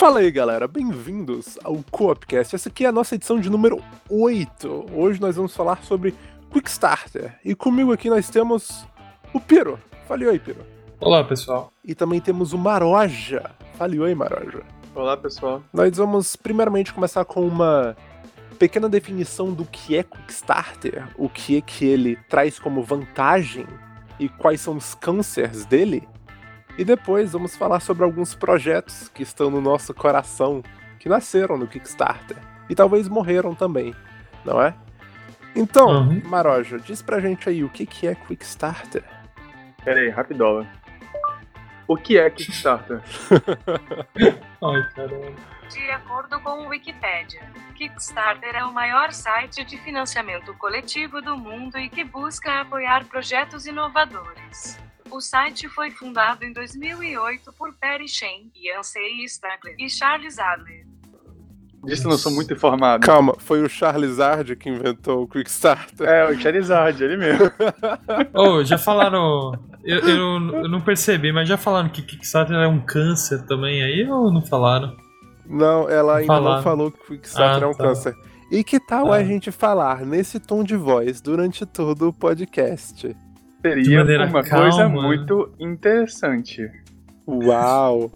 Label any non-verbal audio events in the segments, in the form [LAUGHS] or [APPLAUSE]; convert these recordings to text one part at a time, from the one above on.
Fala aí, galera, bem-vindos ao Coopcast. Essa aqui é a nossa edição de número 8. Hoje nós vamos falar sobre Quickstarter. E comigo aqui nós temos o Piro. Fale oi, Piro. Olá, pessoal. E também temos o Maroja. Fale oi, Maroja. Olá, pessoal. Nós vamos primeiramente começar com uma pequena definição do que é Quickstarter, o que é que ele traz como vantagem e quais são os cânceres dele. E depois vamos falar sobre alguns projetos que estão no nosso coração, que nasceram no Kickstarter. E talvez morreram também, não é? Então, uhum. Maroja, diz pra gente aí o que, que é Quickstarter. Pera aí, rapidola. O que é Kickstarter? [LAUGHS] Ai, caramba. De acordo com o Wikipedia, Kickstarter é o maior site de financiamento coletivo do mundo e que busca apoiar projetos inovadores. O site foi fundado em 2008 por Perry Shen, Yancey Stagler e Charles Adler. Disso não sou muito informado. Calma, foi o Charizard que inventou o Quickstarter. É, o Charizard, ele mesmo. [LAUGHS] oh, já falaram. Eu, eu, eu, não percebi, mas já falaram que Kickstarter é um câncer também aí ou não falaram? Não, ela ainda falaram. não falou que Quickstarter ah, é um tá. câncer. E que tal ah. a gente falar nesse tom de voz durante todo o podcast? Seria uma calma. coisa muito interessante. Uau!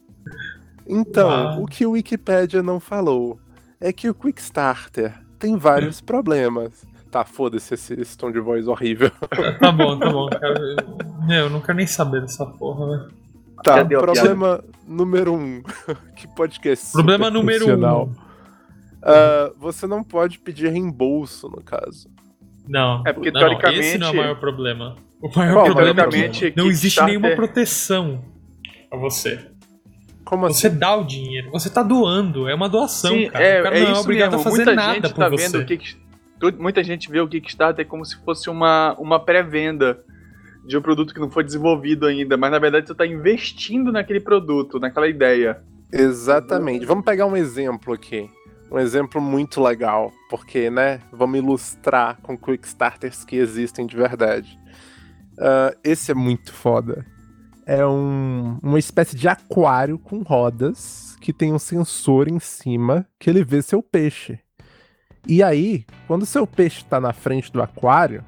Então, Uau. o que o Wikipedia não falou é que o Quickstarter tem vários [LAUGHS] problemas. Tá, foda-se esse, esse, tom de voz horrível. [LAUGHS] tá bom, tá bom, cara. Eu não quero nem saber dessa porra, velho. Tá, Cadê problema número um. [LAUGHS] que podcast Problema número um. Uh, você não pode pedir reembolso, no caso. Não, é porque não, teoricamente. Esse não é o maior problema. O maior Bom, problema é que não existe nenhuma proteção a você. Como você assim? dá o dinheiro, você tá doando, é uma doação, Sim, cara. É, o cara é não é obrigado mesmo. a fazer muita nada gente por tá você. Vendo o Kick, muita gente vê o Kickstarter como se fosse uma, uma pré-venda de um produto que não foi desenvolvido ainda, mas na verdade você tá investindo naquele produto, naquela ideia. Exatamente. Vamos pegar um exemplo aqui. Um exemplo muito legal, porque, né, vamos ilustrar com Quickstarters que existem de verdade. Uh, esse é muito foda. É um, uma espécie de aquário com rodas que tem um sensor em cima que ele vê seu peixe. E aí, quando seu peixe está na frente do aquário,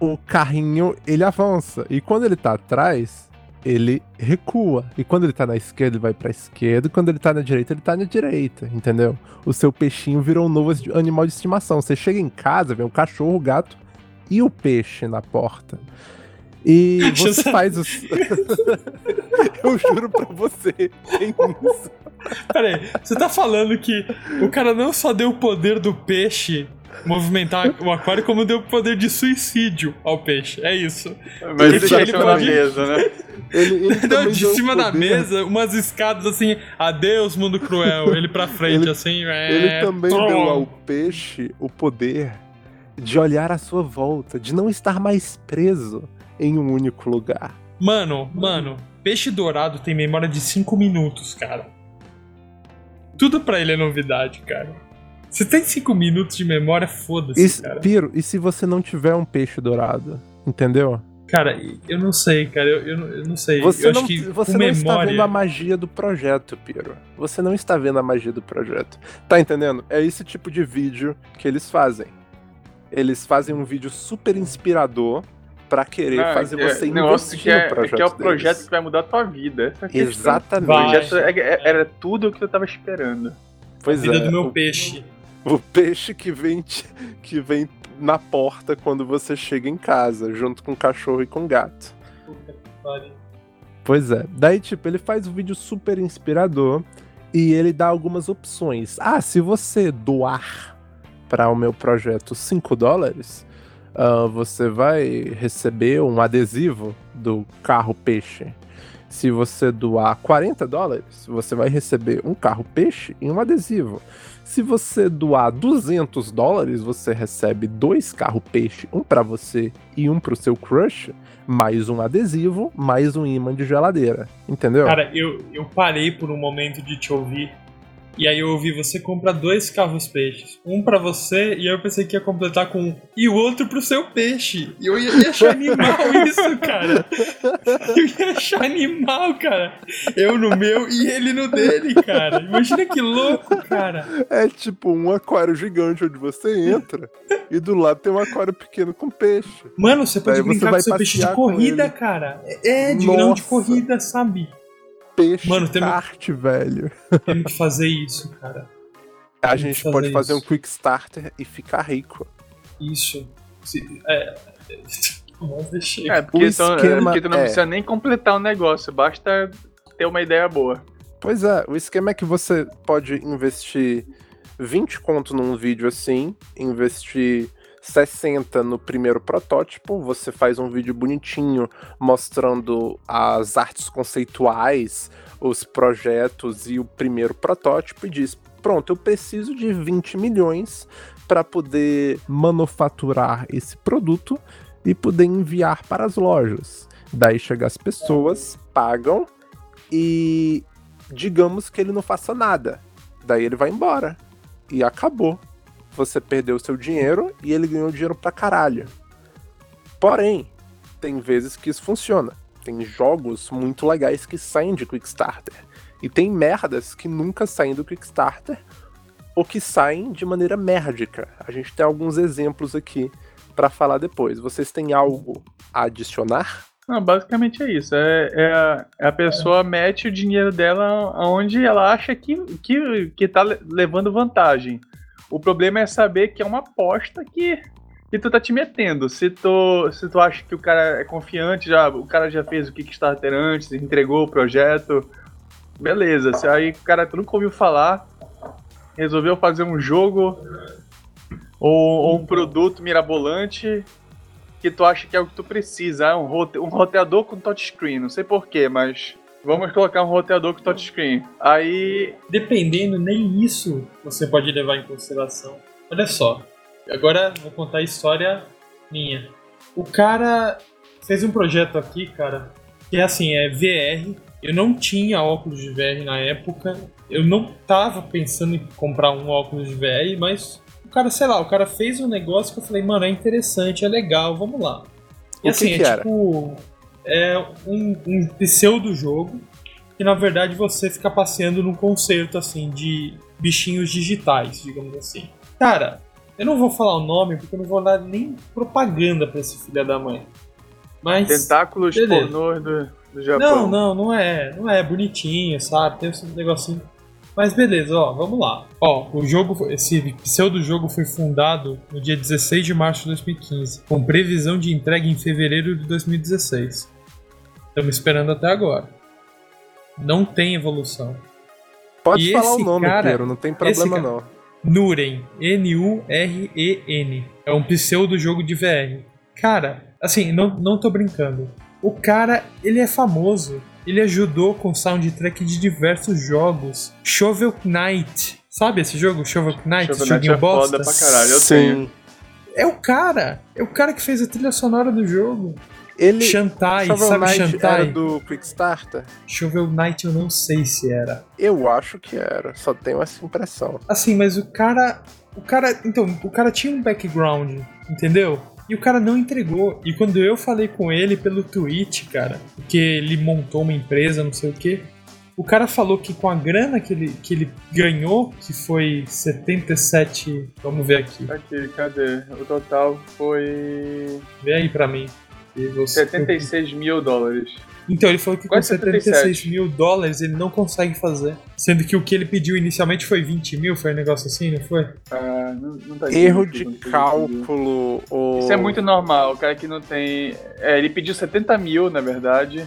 o carrinho ele avança. E quando ele está atrás, ele recua. E quando ele tá na esquerda, ele vai pra esquerda. E quando ele tá na direita, ele tá na direita, entendeu? O seu peixinho virou um novo animal de estimação. Você chega em casa, vê um cachorro, um gato e o peixe na porta. E [LAUGHS] você faz os. [LAUGHS] Eu juro pra você, tem isso. Peraí, você tá falando que o cara não só deu o poder do peixe movimentar o aquário, como deu o poder de suicídio ao peixe. É isso. Mas ele deixou pode... na mesa, né? Ele, ele [LAUGHS] deu de cima da mesa, umas escadas assim, adeus, mundo cruel. Ele pra frente, ele, assim. É... Ele também deu ao peixe o poder de olhar à sua volta, de não estar mais preso em um único lugar. Mano, mano, peixe dourado tem memória de 5 minutos, cara. Tudo pra ele é novidade, cara. Você tem 5 minutos de memória, foda-se, cara. Piro, e se você não tiver um peixe dourado? Entendeu? Cara, eu não sei, cara, eu, eu, eu não sei. Você eu não, você não memória... está vendo a magia do projeto, Piro. Você não está vendo a magia do projeto. Tá entendendo? É esse tipo de vídeo que eles fazem eles fazem um vídeo super inspirador para querer não, fazer é, você investir que é, no projeto que é o projeto deles. que vai mudar a tua vida. Exatamente. O projeto é, é, era tudo o que eu tava esperando. Pois a vida é. do meu o, peixe. O peixe que vem, que vem na porta quando você chega em casa, junto com o cachorro e com o gato. Pois é. Daí, tipo, ele faz um vídeo super inspirador e ele dá algumas opções. Ah, se você doar para o meu projeto 5 dólares, uh, você vai receber um adesivo do carro peixe. Se você doar 40 dólares, você vai receber um carro peixe e um adesivo. Se você doar 200 dólares, você recebe dois carro peixe, um para você e um para o seu crush, mais um adesivo, mais um imã de geladeira. Entendeu? Cara, eu, eu parei por um momento de te ouvir E aí eu ouvi, você compra dois carros peixes. Um pra você, e aí eu pensei que ia completar com um. E o outro pro seu peixe. E eu ia, ia achar animal [LAUGHS] isso, cara. Eu ia achar animal, cara. Eu no meu e ele no dele, cara. Imagina que louco, cara. É tipo um aquário gigante onde você entra e do lado tem um aquário pequeno com peixe. Mano, você pode Daí você brincar vai com seu peixe de corrida, cara. É, de grão de Nossa. corrida, sabe? Peixe Mano, tem- kart, velho. Temos que fazer isso, cara. A Tem gente que pode fazer isso. um quick starter e ficar rico. Isso. Se- é. [LAUGHS] Vamos deixar. É, porque, O então, é, esquema porque tu não é- precisa nem completar o negócio, basta ter uma ideia boa. Pois é, o esquema é que você pode investir 20 conto num vídeo assim, investir 60 no primeiro protótipo, você faz um vídeo bonitinho mostrando as artes conceituais, os projetos e o primeiro protótipo e diz: "Pronto, eu preciso de 20 milhões para poder manufaturar esse produto e poder enviar para as lojas". Daí chega as pessoas, pagam e digamos que ele não faça nada. Daí ele vai embora. E acabou. Você perdeu seu dinheiro e ele ganhou dinheiro pra caralho. Porém, tem vezes que isso funciona. Tem jogos muito legais que saem de Quickstarter. E tem merdas que nunca saem do Quickstarter ou que saem de maneira merdica. A gente tem alguns exemplos aqui pra falar depois. Vocês têm algo a adicionar? Não, basicamente é isso. É, é a, é a pessoa mete o dinheiro dela onde ela acha que, que, que tá le- levando vantagem. O problema é saber que é uma aposta que, que tu tá te metendo. Se tu, se tu acha que o cara é confiante, já, o cara já fez o Kickstarter antes, entregou o projeto, beleza. Se aí o cara tu nunca ouviu falar, resolveu fazer um jogo ou, ou um produto mirabolante que tu acha que é o que tu precisa. Ah, um, rote um roteador com touchscreen. Não sei porquê, mas vamos colocar um roteador com touchscreen. Aí. Dependendo, nem isso você pode levar em consideração. Olha só, agora vou contar a história minha. O cara fez um projeto aqui, cara, que é assim, é VR. Eu não tinha óculos de VR na época. Eu não tava pensando em comprar um óculos de VR, mas o cara, sei lá, o cara fez um negócio que eu falei, mano, é interessante, é legal, vamos lá. E O que assim, que é era? tipo. É um, um pseudo-jogo que na verdade você fica passeando num concerto assim de bichinhos digitais, digamos assim. Cara, eu não vou falar o nome porque eu não vou dar nem propaganda pra esse filho da mãe. Mas Tentáculos beleza. pornôs do, do Japão. não, não, não é, não é bonitinho, sabe? Tem esse negocinho. Mas beleza, ó, vamos lá. Ó, o jogo, esse pseudo jogo foi fundado no dia 16 de março de 2015, com previsão de entrega em fevereiro de 2016. Estamos esperando até agora. Não tem evolução. Pode E falar o nome, cara- Pedro, não tem problema cara- não. Nuren, N-U-R-E-N. É um pseudo jogo de VR. Cara, assim, não, não tô brincando. O cara, ele é famoso. Ele ajudou com soundtrack de diversos jogos. Shovel Knight. Sabe esse jogo? Shovel Knight? Shovel Knight é bosta? foda pra caralho, eu Sim. tenho. É o cara. É o cara que fez a trilha sonora do jogo. Ele, Shantai, Shovel sabe Knight Shantai? era do Quickstarter? Shovel Knight eu não sei se era. Eu acho que era, só tenho essa impressão. Assim, mas o cara. O cara. Então, o cara tinha um background, entendeu? E o cara não entregou. E quando eu falei com ele pelo Twitch, cara, porque ele montou uma empresa, não sei o quê, o cara falou que com a grana que ele, que ele ganhou, que foi 77. Vamos ver aqui. Aqui, cadê? O total foi Vê aí pra mim. E você- 76 mil dólares. Então, ele falou que com Quase 76 77. mil dólares ele não consegue fazer. Sendo que o que ele pediu inicialmente foi 20 mil, foi um negócio assim, não foi? Ah, não, não tá Erro de cálculo ou... Isso é muito normal, o cara que não tem. É, ele pediu 70 mil, na verdade,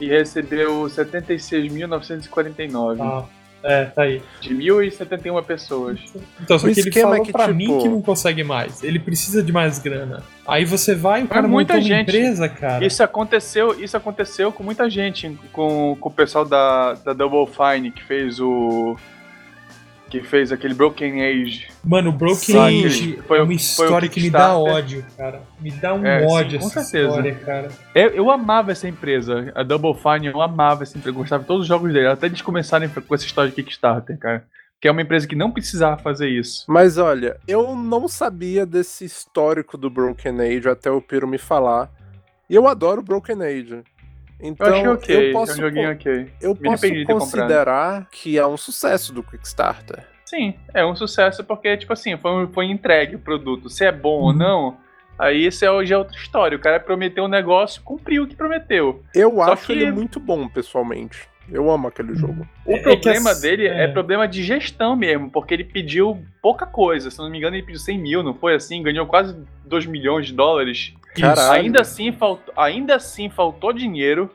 e recebeu 76.949. Ah, é, tá aí. De 1.071 pessoas. Então, só O que ele falou é que, pra tipo- mim que não consegue mais. Ele precisa de mais grana. Aí você vai, o cara muita montou uma gente. empresa, cara. Isso aconteceu, isso aconteceu com muita gente, com, com o pessoal da, da Double Fine que fez o. que fez aquele Broken Age. Mano, o Broken Sim. Age Foi é o- uma foi o história que me dá ódio, cara. Me dá um É, sim, ódio com essa certeza. história, cara. Eu, eu amava essa empresa, a Double Fine, eu amava essa empresa, eu gostava de todos os jogos dele, até eles começarem com essa história de Kickstarter, cara. que é uma empresa que não precisava fazer isso. Mas olha, eu não sabia desse histórico do Broken Age até o Piro me falar. E eu adoro Broken Age. Então, eu achei ok, eu posso, é um joguinho ok. eu Me posso considerar que é um sucesso do Kickstarter. Sim, é um sucesso porque, tipo assim, foi, foi entregue o produto. Se é bom ou Uhum. não, aí isso é, já é outra história. O cara prometeu um negócio, cumpriu o que prometeu. Eu Só acho que- ele muito bom, pessoalmente. Eu amo aquele jogo. O É- é que problema as- dele é. é. problema de gestão mesmo, porque ele pediu pouca coisa. Se não me engano, ele pediu 100 mil, não foi assim? Ganhou quase 2 milhões de dólares. Caralho. Ainda assim, faltou, ainda assim faltou dinheiro.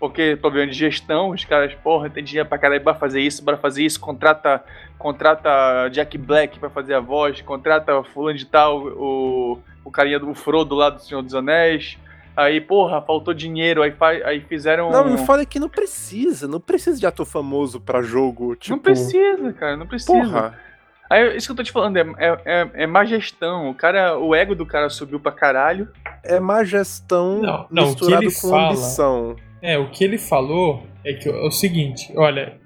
Porque problema de gestão, os caras, porra, tem dinheiro pra caralho pra fazer isso, pra fazer isso, contrata, contrata Jack Black pra fazer a voz, contrata fulano de tal, o, o carinha do Frodo lá do Senhor dos Anéis. Aí, porra, faltou dinheiro, aí, aí fizeram. Não, e o foda é que não precisa. Não precisa de ator famoso pra jogo. Tipo, Não precisa, cara, não precisa. Porra. Aí, isso que eu tô te falando, é, é, é, é má gestão. O cara, o ego do cara subiu pra caralho. É má gestão Não, não, o que misturado ele com fala- ambição. É, o que ele falou é que é o seguinte, olha,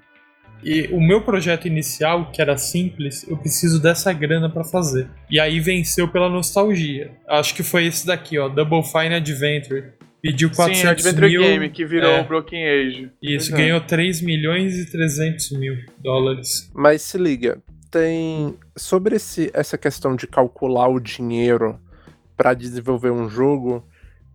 e o meu projeto inicial, que era simples, eu preciso dessa grana pra fazer. E aí venceu pela nostalgia. Acho que foi esse daqui, ó, Double Fine Adventure. Pediu 400 Sim, Adventure mil. Game, que virou é. o Broken Age. Isso, ganhou 3 milhões e 300 mil dólares. Mas se liga, tem sobre esse, essa questão de calcular o dinheiro pra desenvolver um jogo,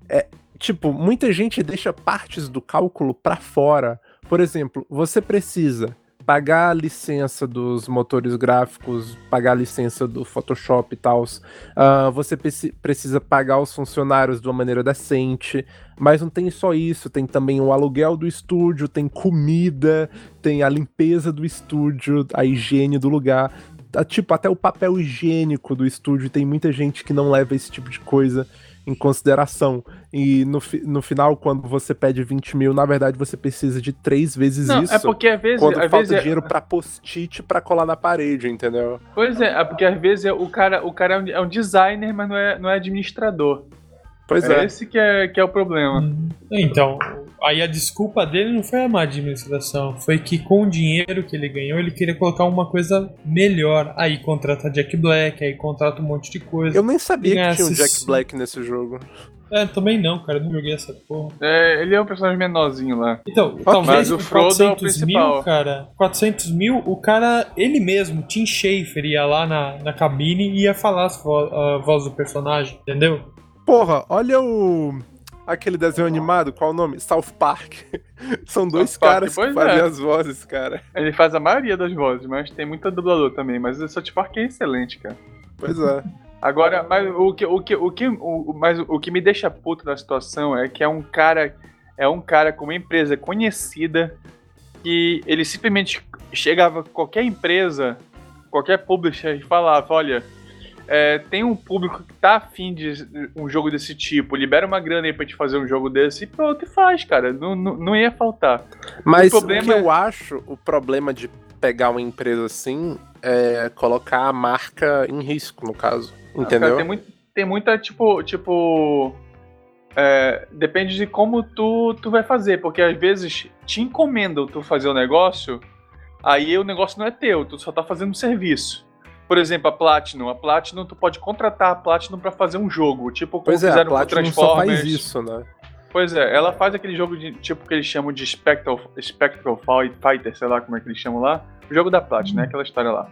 é tipo, muita gente deixa partes do cálculo pra fora. Por exemplo, você precisa pagar a licença dos motores gráficos, pagar a licença do Photoshop e tal. você preci- precisa pagar os funcionários de uma maneira decente. Mas não tem só isso, tem também o aluguel do estúdio, tem comida, tem a limpeza do estúdio, a higiene do lugar. Tá, Tipo, até o papel higiênico do estúdio, tem muita gente que não leva esse tipo de coisa em consideração. E no, no final, quando você pede 20 mil, na verdade você precisa de três vezes Não, isso. é porque às vezes. Quando às falta vezes é- dinheiro pra post-it pra colar na parede, entendeu? Pois é, é porque às vezes é- o cara, o cara é um, é um designer, mas não é, não é administrador. Pois é é. esse que é, que é o problema. Então, aí a desculpa dele não foi a má administração, foi que com o dinheiro que ele ganhou, ele queria colocar uma coisa melhor. Aí contrata Jack Black, aí contrata um monte de coisa. Eu nem sabia que tinha um Jack Black nesse jogo. É, também não, cara, eu não joguei essa porra. É, ele é um personagem menorzinho lá. Então, talvez Mas o Frodo é o 400 principal. mil, cara, 400 mil, o cara, ele mesmo, Tim Schafer, ia lá na, na cabine e ia falar a voz do personagem, entendeu? Porra, olha o. Aquele desenho animado, qual o nome? South Park. [LAUGHS] São dois South Park, caras que pois fazem é. as vozes, cara. Ele faz a maioria das vozes, mas tem muita dublador também. Mas o South Park é excelente, cara. Pois é. Agora, mas o que, o que, o que, o- mas o que me deixa puto na situação é que é um cara, é um cara com uma empresa conhecida que ele simplesmente chegava qualquer empresa, qualquer publisher e falava, olha, é, tem um público que tá afim de um jogo desse tipo, libera uma grana aí pra gente fazer um jogo desse e pronto, e faz, cara. Não, não, não ia faltar. Mas O o, problema que é- eu acho, o problema de pegar uma empresa assim é colocar a marca em risco, no caso. Cara, Entendeu? tem, muito, tem muita, tipo, tipo. é, depende de como tu, tu vai fazer, porque às vezes te encomendam tu fazer o negócio, aí o negócio não é teu, tu só tá fazendo um serviço. Por exemplo, a Platinum. A Platinum, tu pode contratar a Platinum pra fazer um jogo, tipo como Pois é, a fizeram com Platinum só Transformers. faz isso, né? Pois é, ela faz aquele jogo de tipo que eles chamam de Spectral, Spectral Fight- Fighter, sei lá como é que eles chamam lá. O jogo da Platinum, né? Aquela história lá.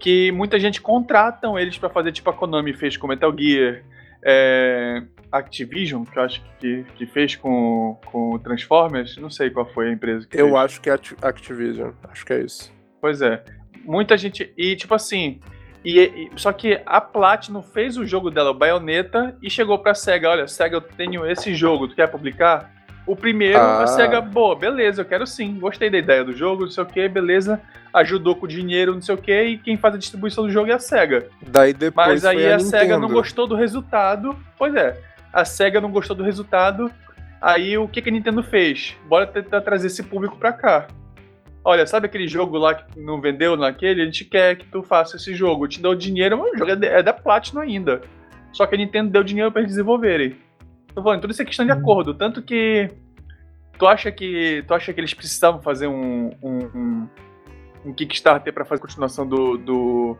Que muita gente contratam eles pra fazer, tipo a Konami fez com Metal Gear, é, Activision, que eu acho que, que fez com, com Transformers, não sei qual foi a empresa que Eu fez. acho que é Acti- Activision. Acho que é isso. Pois é. Muita gente. E tipo assim. E, e- só que a Platinum fez o jogo dela, o Bayonetta, e chegou pra SEGA: olha, SEGA, eu tenho esse jogo, tu quer publicar? O primeiro, Ah. a SEGA, boa, beleza, eu quero sim, gostei da ideia do jogo, não sei o que, beleza, ajudou com o dinheiro, não sei o que, e quem faz a distribuição do jogo é a SEGA. Daí depois Mas aí a, a, SEGA não gostou do resultado, pois é, a SEGA não gostou do resultado, aí o que, que a Nintendo fez? Bora tentar trazer esse público pra cá. Olha, sabe aquele jogo lá que não vendeu naquele? A gente quer que tu faça esse jogo. Te deu dinheiro, mas o jogo é é da Platinum ainda. Só que a Nintendo deu dinheiro pra eles desenvolverem. Tô falando, tudo isso é questão de acordo. Tanto que. Tu acha que. Tu acha que eles precisavam fazer um. um, um, um Kickstarter pra fazer a continuação do. do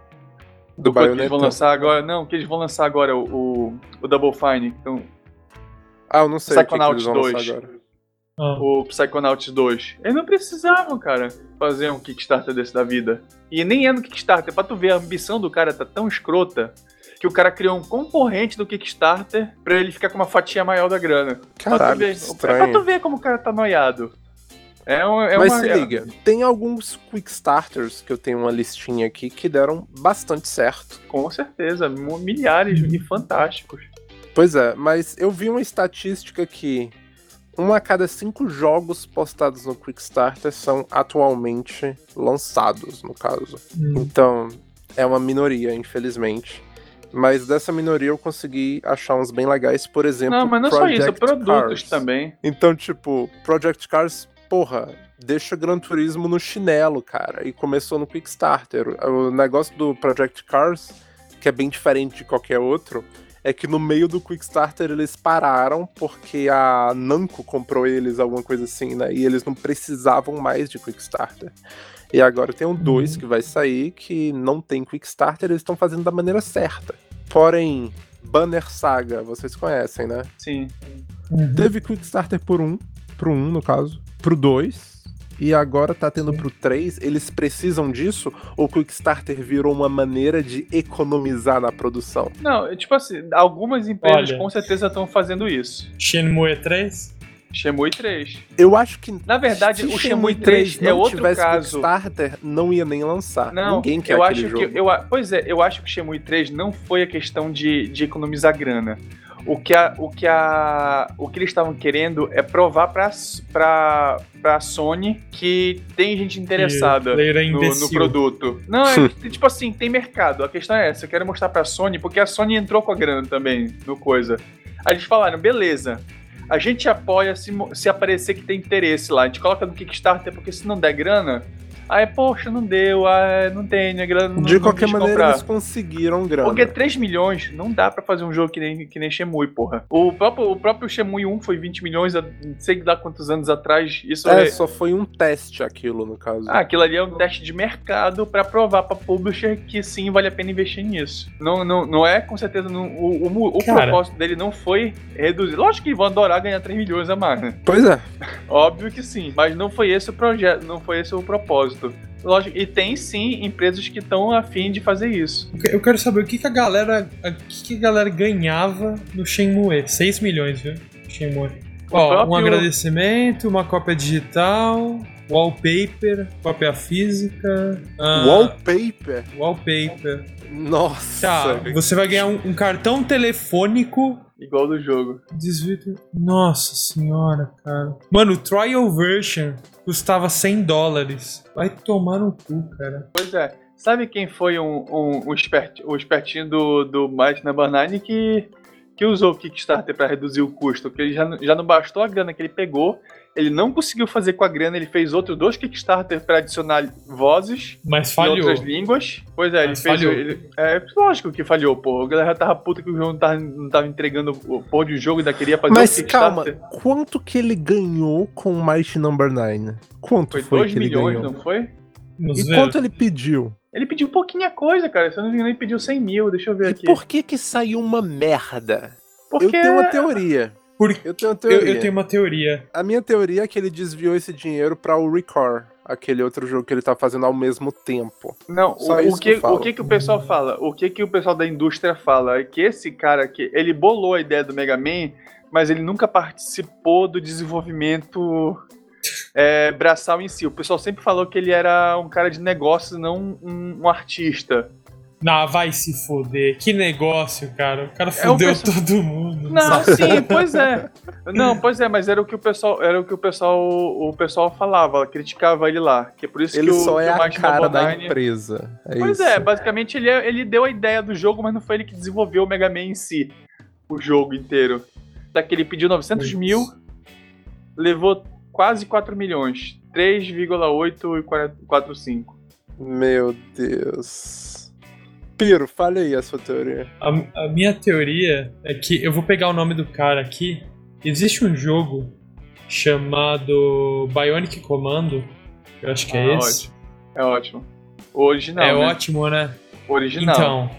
Do coisa que eles vão lançar agora. Não, que eles vão lançar agora, o, o, o Double Fine. Então, Ah, eu não sei o que, que eles Psychonauts vão lançar 2. agora. Ah, o Psychonauts 2. Eles não precisavam, cara, fazer um Kickstarter desse da vida. E nem é no Kickstarter, pra tu ver, a ambição do cara tá tão escrota que o cara criou um concorrente do Kickstarter pra ele ficar com uma fatia maior da grana. pra tu Caralho, ver, é pra tu ver como o cara tá noiado. É, um, é Mas uma... se liga, tem alguns Quickstarters que eu tenho uma listinha aqui que deram bastante certo. Com certeza, milhares e fantásticos. Pois é, mas eu vi uma estatística que um a cada cinco jogos postados no Quickstarter são atualmente lançados, no caso. hum. Então, é uma minoria, infelizmente. Mas dessa minoria eu consegui achar uns bem legais, por exemplo, Não, mas não só isso, Project produtos Cars. também. Então, tipo, Project Cars, porra, deixa Gran Turismo no chinelo, cara. E começou no Kickstarter. O negócio do Project Cars, que é bem diferente de qualquer outro, é que no meio do Kickstarter eles pararam porque a Namco comprou eles, alguma coisa assim, né? E eles não precisavam mais de Kickstarter. E agora tem um 2 que vai sair que não tem Kickstarter, eles estão fazendo da maneira certa. Porém, Banner Saga, vocês conhecem, né? Sim. Uhum. Teve Quickstarter por um, pro 1 um, no caso, pro 2, e agora tá tendo pro 3. Eles precisam disso? Ou o Quickstarter virou uma maneira de economizar na produção? Não, é tipo assim, algumas empresas Olha. com certeza estão fazendo isso. Shenmue 3? Shenmue 3. Eu acho que. Na verdade, se o Shenmue 3 é não outro tivesse caso. Quickstarter, não ia nem lançar. Não, Ninguém quer eu aquele acho jogo. que eu, pois é, eu acho que o Shenmue 3 não foi a questão de, de economizar grana. O que a, o que a, o que eles estavam querendo é provar pra, pra, pra Sony que tem gente interessada é no, no produto. Não, é tipo assim, tem mercado. A questão é essa, eu quero mostrar pra Sony porque a Sony entrou com a grana também no coisa. Aí eles falaram, beleza. A gente apoia se, se aparecer que tem interesse lá. A gente coloca no Kickstarter porque se não der grana, aí, poxa, não deu, ah, não tem, né, grana, não, De qualquer maneira, comprar. eles conseguiram grana. Porque 3 milhões não dá pra fazer um jogo que nem, que nem Shenmue, porra. O próprio, o próprio Shenmue 1 foi 20 milhões, há não sei lá quantos anos atrás. Isso É, é. só foi um teste aquilo, no caso. Ah, aquilo ali é um teste de mercado pra provar pra publisher que sim vale a pena investir nisso. Não, não, não é, com certeza, não- o, o, o Cara. propósito dele não foi reduzir. Lógico que vão adorar ganhar 3 milhões a mais, né? Pois é. Óbvio que sim, mas não foi esse o projeto, não foi esse o propósito. Lógico, e tem sim empresas que estão afim de fazer isso. Eu quero saber o que, que a galera. O que, que a galera ganhava no Shenmue. 6 milhões, viu? Shenmue. O Ó, um próprio- agradecimento, uma cópia digital, wallpaper, cópia física. ah, Wallpaper. Wallpaper. Nossa. Tá, você vai ganhar um, um cartão telefônico. Igual do jogo. Desvio. Nossa senhora, cara. Mano, o trial version custava 100 dólares. Vai tomar no cu, cara. Pois é. Sabe quem foi um, um, um, expert, um espertinho do, do Number 9 que, que usou o Kickstarter para reduzir o custo? Porque ele já, já não bastou a grana que ele pegou, ele não conseguiu fazer com a grana, ele fez outros dois Kickstarter para adicionar vozes Mas em falhou. outras línguas. Pois é, ele Mas fez. falhou. ele- é lógico que falhou, pô. A galera tava puta que o jogo não tava, não tava entregando o porra de jogo e ainda queria fazer Mas outro calma, quanto que ele ganhou com o Mighty Number 9? Quanto Foi foi, 2 que ele milhões, ganhou? não foi? Vamos E ver. quanto ele pediu? Ele pediu pouquinha coisa, cara. Se eu não me engano, ele pediu 100 mil. Deixa eu ver E aqui. por que que saiu uma merda? Porque Eu tenho uma teoria. Por- Eu tenho uma Eu, teoria. eu tenho uma teoria. A minha teoria é que ele desviou esse dinheiro pra o Record, aquele outro jogo que ele tá fazendo ao mesmo tempo. Não, Só o, o que que, o que que o pessoal fala? O que que o pessoal da indústria fala? É que esse cara aqui, ele bolou a ideia do Mega Man, mas ele nunca participou do desenvolvimento é, braçal em si. O pessoal sempre falou que ele era um cara de negócios, não um, um artista. Não, vai se foder. Que negócio, cara. O cara É um fudeu perso- todo mundo. Não, sim, pois é. [LAUGHS] Não, pois é, mas era o que o pessoal, era o que o pessoal, o pessoal falava, criticava ele lá, que é por isso Ele que o, só é o a cara da empresa. É Pois isso. é, basicamente ele, é- ele deu a ideia do jogo, mas não foi ele que desenvolveu o Mega Man em si, o jogo inteiro. Daqui ele pediu 900 Putz. mil, levou quase 4 milhões, 3,845. Meu Deus. Piro, fale aí a sua teoria. A, a minha teoria é que eu vou pegar o nome do cara aqui. Existe um jogo chamado Bionic Commando. Eu acho que é Ah, esse. É ótimo. O original. é né? ótimo, né? O original. Então,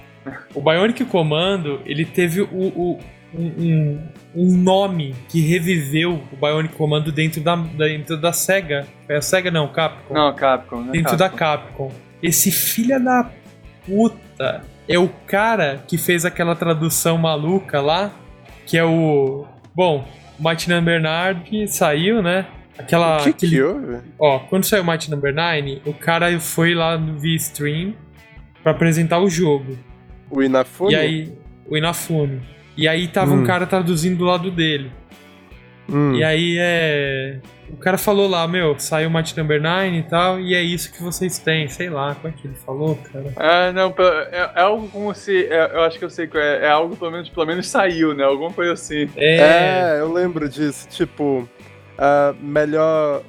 o Bionic Commando, ele teve o, o- um, um- um nome que reviveu o Bionic Commando dentro da, dentro da SEGA. É a SEGA não, Capcom. Não, Capcom, né? dentro Capcom. da Capcom. Esse filho da puta é o cara que fez aquela tradução maluca lá, que é o... Bom, o Mighty Number 9 saiu, né? Aquela... o que aquele- que houve? Ó, quando saiu o Mighty Number 9, o cara foi lá no V-Stream pra apresentar o jogo. O Inafune? E aí, o Inafune. E aí tava um Hum. cara traduzindo do lado dele. Hum. E aí é. O cara falou lá, meu, saiu o Mighty Number 9 e tal, e é isso que vocês têm. Sei lá, como é que ele falou, cara? Ah, não, é, é algo como se. é- eu acho que eu sei qual é. É algo pelo menos, pelo menos saiu, né? Alguma coisa assim. É. É, eu lembro disso. Tipo, ah, melhor.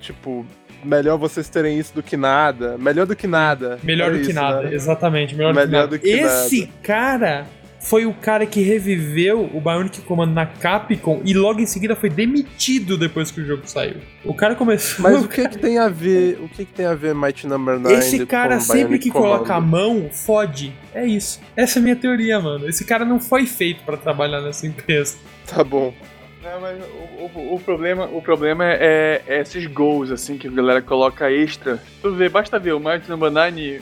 Tipo, melhor vocês terem isso do que nada. Melhor do que nada. melhor É do que isso, nada, né? exatamente. Melhor, Melhor do do que que nada. Esse nada. cara foi o cara que reviveu o Bionic Commando na Capcom e logo em seguida foi demitido depois que o jogo saiu. O cara começou. Mas o [LAUGHS] que que tem a ver? O que que tem a ver Mighty Number 9 Esse cara com sempre Bionic que coloca a mão, fode. É isso. Essa é a minha teoria, mano. Esse cara não foi feito pra trabalhar nessa empresa. Tá bom. Não, mas o, o- o problema, o problema é, é esses gols, assim, que a galera coloca extra. Tu vê, basta ver, o Mighty Number 9,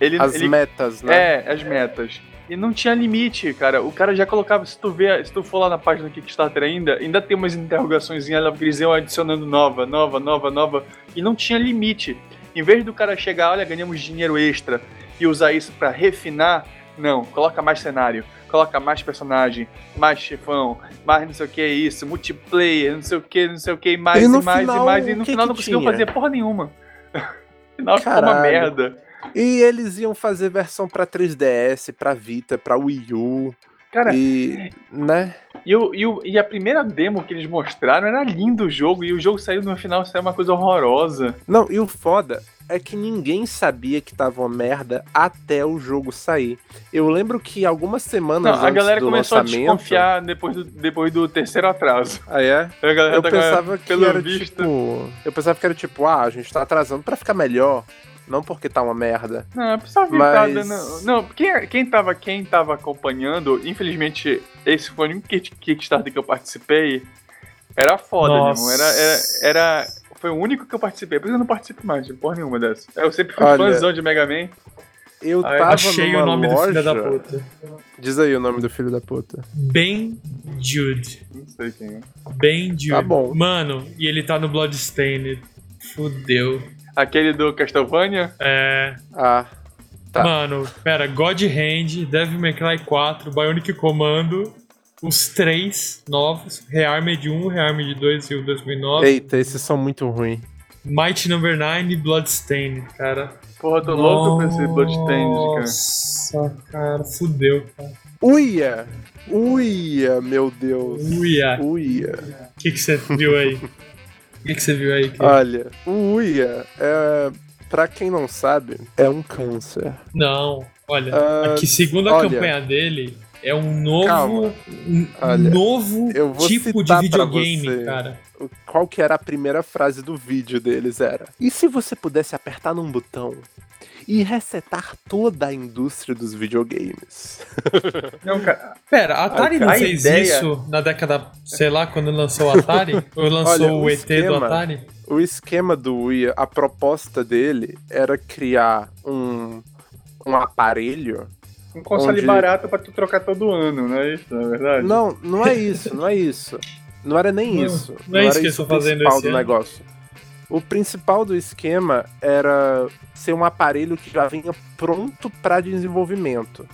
ele, As ele metas, né? É, as metas. E não tinha limite, cara. O cara já colocava, se tu vê, se tu for lá na página do Kickstarter ainda, ainda tem umas interrogações, eles iam adicionando nova, nova, nova, nova, e não tinha limite. Em vez do cara chegar, olha, ganhamos dinheiro extra e usar isso pra refinar, não, coloca mais cenário, coloca mais personagem, mais chefão, mais não sei o que é isso, multiplayer, não sei o que, não sei o que, mais E e, mais final, e mais, e no final não conseguiu fazer porra nenhuma. [LAUGHS] No final ficou uma Caralho. merda. E eles iam fazer versão pra 3DS, pra Vita, pra Wii U. Cara, E. né? E, o, e, o- e a primeira demo que eles mostraram era lindo o jogo, e o jogo saiu no final, saiu uma coisa horrorosa. Não, e o foda é que ninguém sabia que tava uma merda até o jogo sair. Eu lembro que algumas semanas Não, a antes galera começou lançamento, a desconfiar depois do, depois do terceiro atraso. Ah, é? Eu tá- pensava que pelo era visto. tipo. Eu pensava que era tipo, ah, a gente tá atrasando pra ficar melhor. Não porque tá uma merda. Não, a pessoa Mas- tá dando. Não, quem, quem, tava, quem tava acompanhando, infelizmente, esse foi o único Kick- Kickstarter que eu participei. Era foda, Nossa. irmão. Era, era, era. Foi o único que eu participei. Por isso eu não participo mais de porra nenhuma dessa. Eu sempre fui Olha, fãzão de Mega Man. Eu tava Achei numa o nome loja... do filho da puta. Diz aí o nome do filho da puta. Ben Jude. Não sei quem é. Ben Jude. Tá bom. Mano, e ele tá no Bloodstained. Fudeu. Aquele do Castlevania? É. Ah, Tá. Mano, pera, God Hand, Devil May Cry 4, Bionic Commando, os três novos, Rearmed 1, Rearmed 2 e o 2009, eita, esses são muito ruins. Mighty Number 9 e Bloodstained, cara. Porra, eu tô louco pra esse Bloodstained, cara. Nossa, cara, fudeu, cara. Uia! Uia, meu Deus. Uia, Uia. o que que você viu aí? [LAUGHS] O que que você viu aí? Kiko? Olha, o Uia, é, pra quem não sabe, é um câncer. Não, olha, Ah, aqui segundo a olha. campanha dele, é um novo, Calma. um Olha, novo tipo de videogame, cara. Qual que era a primeira frase do vídeo deles? Era: E se você pudesse apertar num botão e resetar toda a indústria dos videogames? [LAUGHS] Não, cara. Pera, a Atari A- não fez ideia- isso na década, sei lá, quando lançou o Atari? [LAUGHS] Ou lançou Olha, o o ET do esquema- Atari? O esquema do Uia, a proposta dele era criar um, um aparelho. Um console Onde- barato pra tu trocar todo ano, não é isso, na verdade? Não, não é isso, não é isso. Não era nem Não, isso. não é isso era que eles o estão fazendo esse do ano. negócio. O principal do esquema era ser um aparelho que já vinha pronto para desenvolvimento.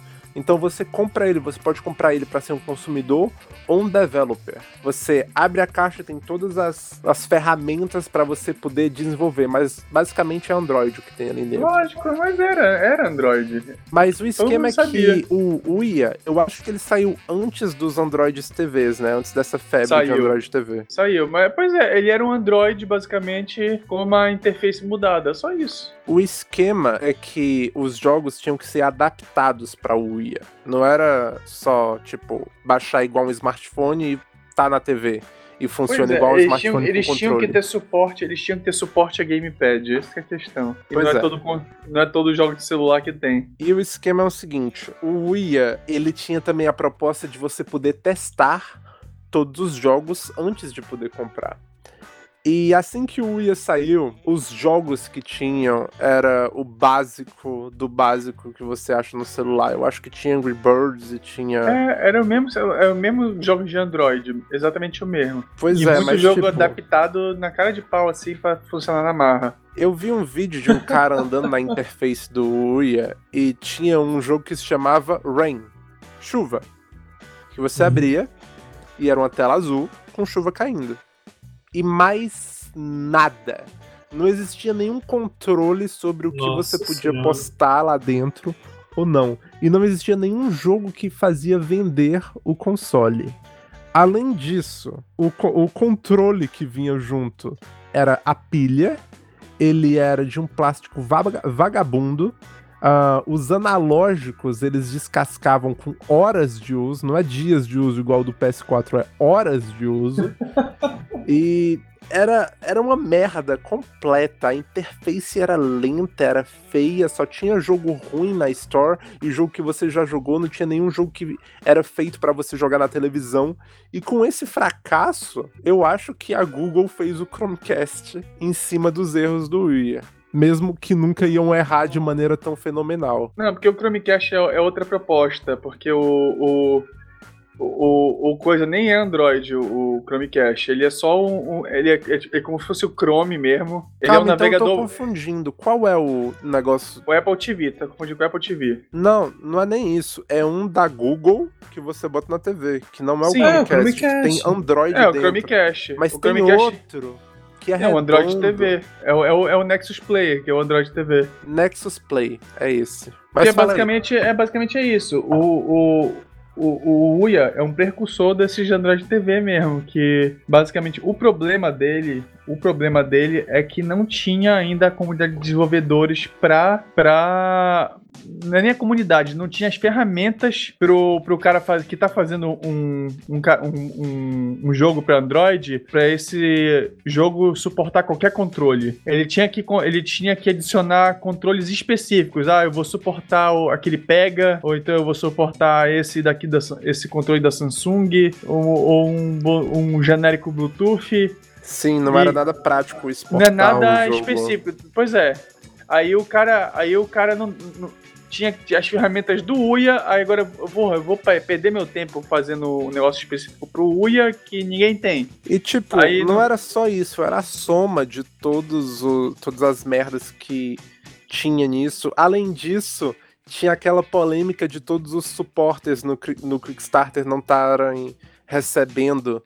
Então você compra ele, você pode comprar ele para ser um consumidor ou um developer. Você abre a caixa, tem todas as, as ferramentas para você poder desenvolver, mas basicamente é Android o que tem ali dentro. Lógico, mas era, era Android. Mas o esquema é sabia. que o, o IA, eu acho que ele saiu antes dos Androids TVs, né? Antes dessa febre de Saiu. Android TV. Saiu, mas pois é, ele era um Android basicamente com uma interface mudada, só isso. O esquema é que os jogos tinham que ser adaptados para o Não era só, tipo, baixar igual um smartphone e tá na TV. e funciona é, igual um eles smartphone tinham, eles tinham que ter suporte, eles tinham que ter suporte a gamepad, essa que é a questão. E Pois não é, é. todo não é todo jogo de celular que tem. E o esquema é o seguinte: o Uia, ele tinha também a proposta de você poder testar todos os jogos antes de poder comprar. E assim que o Uia saiu, os jogos que tinham era o básico do básico que você acha no celular. Eu acho que tinha Angry Birds e tinha. É, era o mesmo, celu- é o mesmo jogo de Android, exatamente o mesmo. pois e é, muito mas jogo tipo, adaptado na cara de pau assim pra funcionar na marra. eu vi um vídeo de um cara andando na interface do Uia e tinha um jogo que se chamava Rain, chuva, que você Uhum. abria e era uma tela azul com chuva caindo. E mais nada. Não existia nenhum controle sobre o que Nossa você podia Senhora. postar lá dentro ou não. E não existia nenhum jogo que fazia vender o console. Além disso, o, co- o controle que vinha junto era a pilha, ele era de um plástico vaga- vagabundo. Ah, os analógicos eles descascavam com horas de uso, não é dias de uso igual do PS4, é horas de uso. [LAUGHS] e era, era uma merda completa. A interface era lenta, era feia, só tinha jogo ruim na Store e jogo que você já jogou, não tinha nenhum jogo que era feito pra você jogar na televisão. E com esse fracasso, eu acho que a Google fez o Chromecast em cima dos erros do Wii. Mesmo que nunca iam errar de maneira tão fenomenal. Não, porque o Chromecast é, é outra proposta, porque o, o, o, o coisa nem é Android, o, o Chromecast. Ele é só um. um- ele é, é- é como se fosse o Chrome mesmo. Ele Calma, é um então eu tô navegador. confundindo. Qual é o negócio? O Apple TV, tá confundindo com o Apple TV. Não, não é nem isso. É um da Google que você bota na TV, que não é o Sim, é o Chromecast, que Chromecast. tem Android É, o dentro. Chromecast. Mas o tem Chromecast outro que é, é o Android. TV. É o, é, o, é o Nexus Player, que é o Android TV. Nexus Play, é esse. Porque Mas aí. basicamente é, basicamente é isso. O, o, o, o Uia é um precursor desses de Android TV mesmo, que basicamente o problema dele, o problema dele é que não tinha ainda a comunidade de desenvolvedores pra, pra não é nem a comunidade, não tinha as ferramentas pro, pro cara faz, que tá fazendo um, um, um, um, jogo para Android para esse jogo suportar qualquer controle. Ele tinha, que, ele tinha que adicionar controles específicos. Ah, eu vou suportar o- aquele Pega, ou então eu vou suportar esse daqui da, esse controle da Samsung, ou, ou um, um genérico Bluetooth. Sim, não E- era nada prático Não é nada jogo. específico. Pois é. Aí o cara, aí o cara não, não- tinha as ferramentas do Uia, aí agora eu vou, eu vou pe- perder meu tempo fazendo um negócio específico pro Uia que ninguém tem. E tipo, Aí não não- era só isso, era a soma de todos o, todas as merdas que tinha nisso. Além disso, tinha aquela polêmica de todos os supporters no, no Kickstarter não estarem recebendo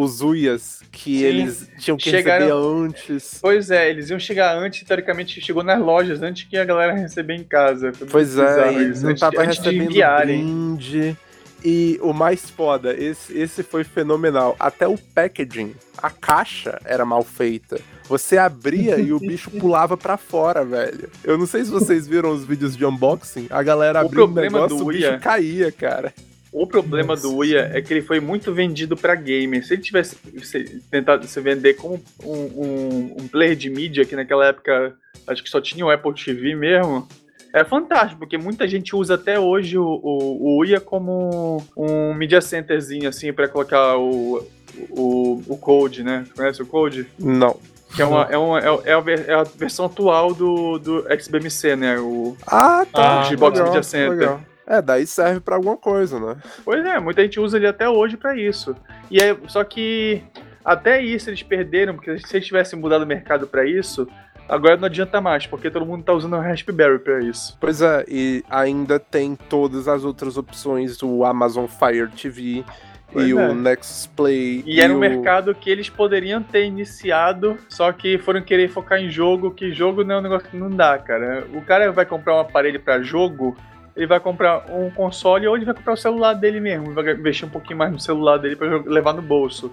os UIAs que Sim. eles tinham que Chegaram- receber antes. Pois é, eles iam chegar antes, teoricamente chegou nas lojas antes que a galera receber em casa. Foi Pois é, e isso, não antes- tava antes recebendo brinde. E o mais foda, esse, esse foi fenomenal. Até o packaging, a caixa era mal feita. Você abria e o bicho [LAUGHS] pulava pra fora, velho. Eu não sei se vocês viram os vídeos de unboxing. A galera O abriu o negócio, do o bicho Uia- caía, cara. O problema Nossa. do Uia é que ele foi muito vendido pra gamer. Se ele tivesse se- tentado se vender como um, um- um player de mídia, que naquela época acho que só tinha o Apple TV mesmo, é fantástico, porque muita gente usa até hoje o, o, o Uia como um media centerzinho, assim, pra colocar o, o, o Code, né? Conhece o Code? Não. Que é, uma, é, uma, é, é a é a versão atual do, do XBMC, né? O, Ah, tá. Ah, Xbox legal, Media Center. legal. É, daí serve pra alguma coisa, né? Pois é, muita gente usa ele até hoje pra isso. E é, só que até isso eles perderam, porque se eles tivessem mudado o mercado pra isso, agora não adianta mais, porque todo mundo tá usando o Raspberry pra isso. Pois é, e ainda tem todas as outras opções, o Amazon Fire TV Pois e é. o Nexus Play. E era um o... mercado que eles poderiam ter iniciado, só que foram querer focar em jogo, que jogo não é um negócio que não dá, cara. O cara vai comprar um aparelho pra jogo, ele vai comprar um console ou ele vai comprar o celular dele mesmo, vai investir um pouquinho mais no celular dele pra jo- levar no bolso.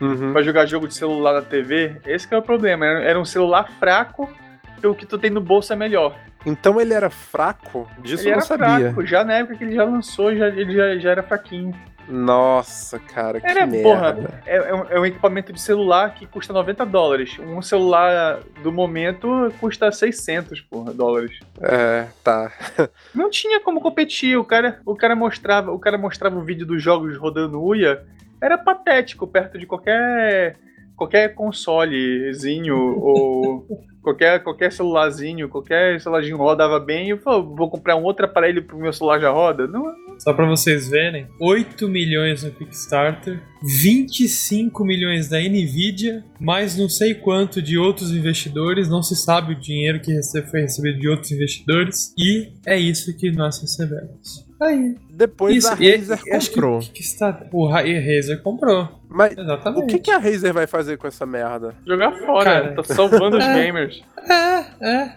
Uhum. Pra jogar jogo de celular na TV, esse que é o problema. Era um celular fraco o que tu tem no bolso é melhor. Então ele era fraco? Disso ele eu não era sabia. fraco, já na época que ele já lançou, já, ele já, já era fraquinho. Nossa, cara, que Era, merda. porra, é, é um, é um equipamento de celular que custa 90 dólares. Um celular do momento custa 600, porra, dólares. É, tá. Não tinha como competir. O cara, o cara mostrava, o cara mostrava o vídeo dos jogos rodando Uia. Era patético perto de qualquer qualquer consolezinho [LAUGHS] ou qualquer qualquer celularzinho, qualquer celularzinho rodava bem. Eu falei, vou comprar um outro aparelho pro meu celular já roda. Não, Só pra vocês verem, 8 milhões no Kickstarter, 25 milhões da Nvidia, mais não sei quanto de outros investidores, não se sabe o dinheiro que foi recebido de outros investidores, e é isso que nós recebemos. Aí. Depois isso, a Razer e acho que comprou. o Kickstarter, o e Razer comprou. Mas Exatamente. o que, que a Razer vai fazer com essa merda? jogar fora, Cara. tá salvando os [LAUGHS] É. gamers. É, é.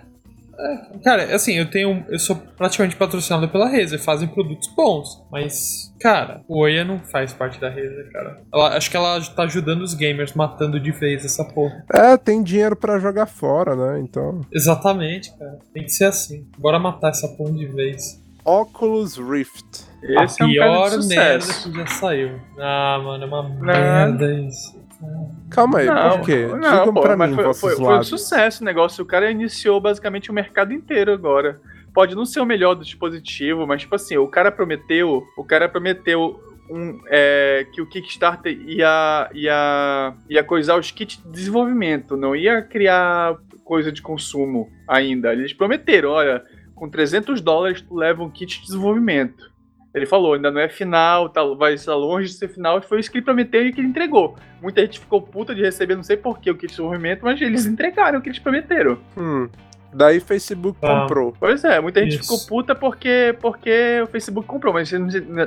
É. Cara, assim, eu tenho. Eu sou praticamente patrocinado pela Razer, fazem produtos bons. Mas, cara, o Oya não faz parte da Razer, cara. Ela- acho que ela tá ajudando os gamers, matando de vez essa porra. É, tem dinheiro pra jogar fora, né? Então. Exatamente, cara. Tem que ser assim. Bora matar essa porra de vez. Oculus Rift. Esse a é um pior merda que já saiu. Ah, mano, é uma merda isso. Calma aí, Não, por quê? não, Digam pô, pra mim, foi, foi, foi um sucesso o negócio. O cara iniciou basicamente o mercado inteiro agora. Pode não ser o melhor do dispositivo, mas tipo assim, o cara prometeu, o cara prometeu um, é, que o Kickstarter ia, ia, ia coisar os kits de desenvolvimento, não ia criar coisa de consumo ainda. Eles prometeram, olha, com 300 dólares tu leva um kit de desenvolvimento. Ele falou, ainda não é final, tá, vai estar longe de ser final, foi isso que ele prometeu e que ele entregou. Muita gente ficou puta de receber, não sei porquê, o kit de desenvolvimento, mas eles entregaram o que eles prometeram. Hum. Daí Facebook Ah. comprou. Pois é, muita gente Isso. ficou puta porque, porque o Facebook comprou, mas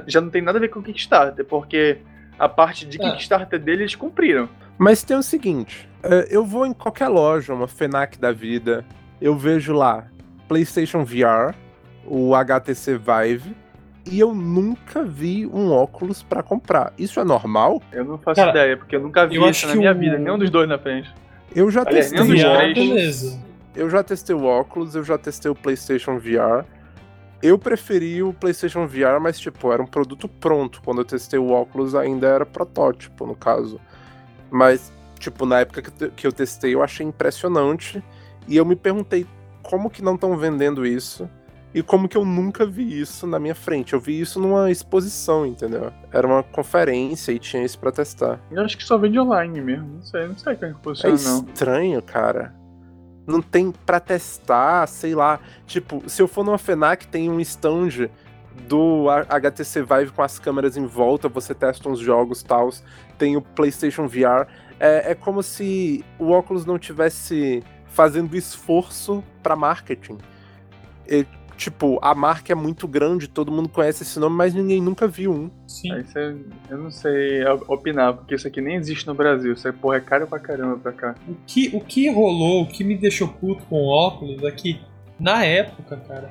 já não tem nada a ver com o Kickstarter, porque a parte de Ah. Kickstarter dele eles cumpriram. Mas tem o seguinte: é, eu vou em qualquer loja, uma FENAC da vida, eu vejo lá PlayStation VR, o HTC Vive, e eu nunca vi um óculos pra comprar. Isso é normal? Eu não faço Cara, ideia, porque eu nunca vi eu isso acho na minha o- vida, nenhum dos dois na frente. Eu já Aliás, testei nenhum dos três. Eu já testei o óculos, eu já testei o PlayStation VR. Eu preferi o PlayStation VR, mas tipo, era um produto pronto. Quando eu testei o óculos ainda era protótipo, no caso. Mas, tipo, na época que eu testei, eu achei impressionante. E eu me perguntei como que não estão vendendo isso e como que eu nunca vi isso na minha frente. Eu vi isso numa exposição, entendeu? Era uma conferência e tinha isso pra testar. Eu acho que só vende online mesmo, não sei, não sei como é que É funciona não. estranho, cara. Não tem pra testar, sei lá. Tipo, se eu for numa FENAC, tem um stand do HTC Vive com as câmeras em volta, você testa uns jogos tal. Tem o PlayStation VR. É, é como se o óculos não tivesse fazendo esforço pra marketing. Tipo, a marca é muito grande, todo mundo conhece esse nome, mas ninguém nunca viu um. Sim. Aí você, eu não sei opinar, porque isso aqui nem existe no Brasil. Isso aí, porra, é caro pra caramba pra cá. O que, o que rolou, o que me deixou puto com o óculos é que, na época, cara,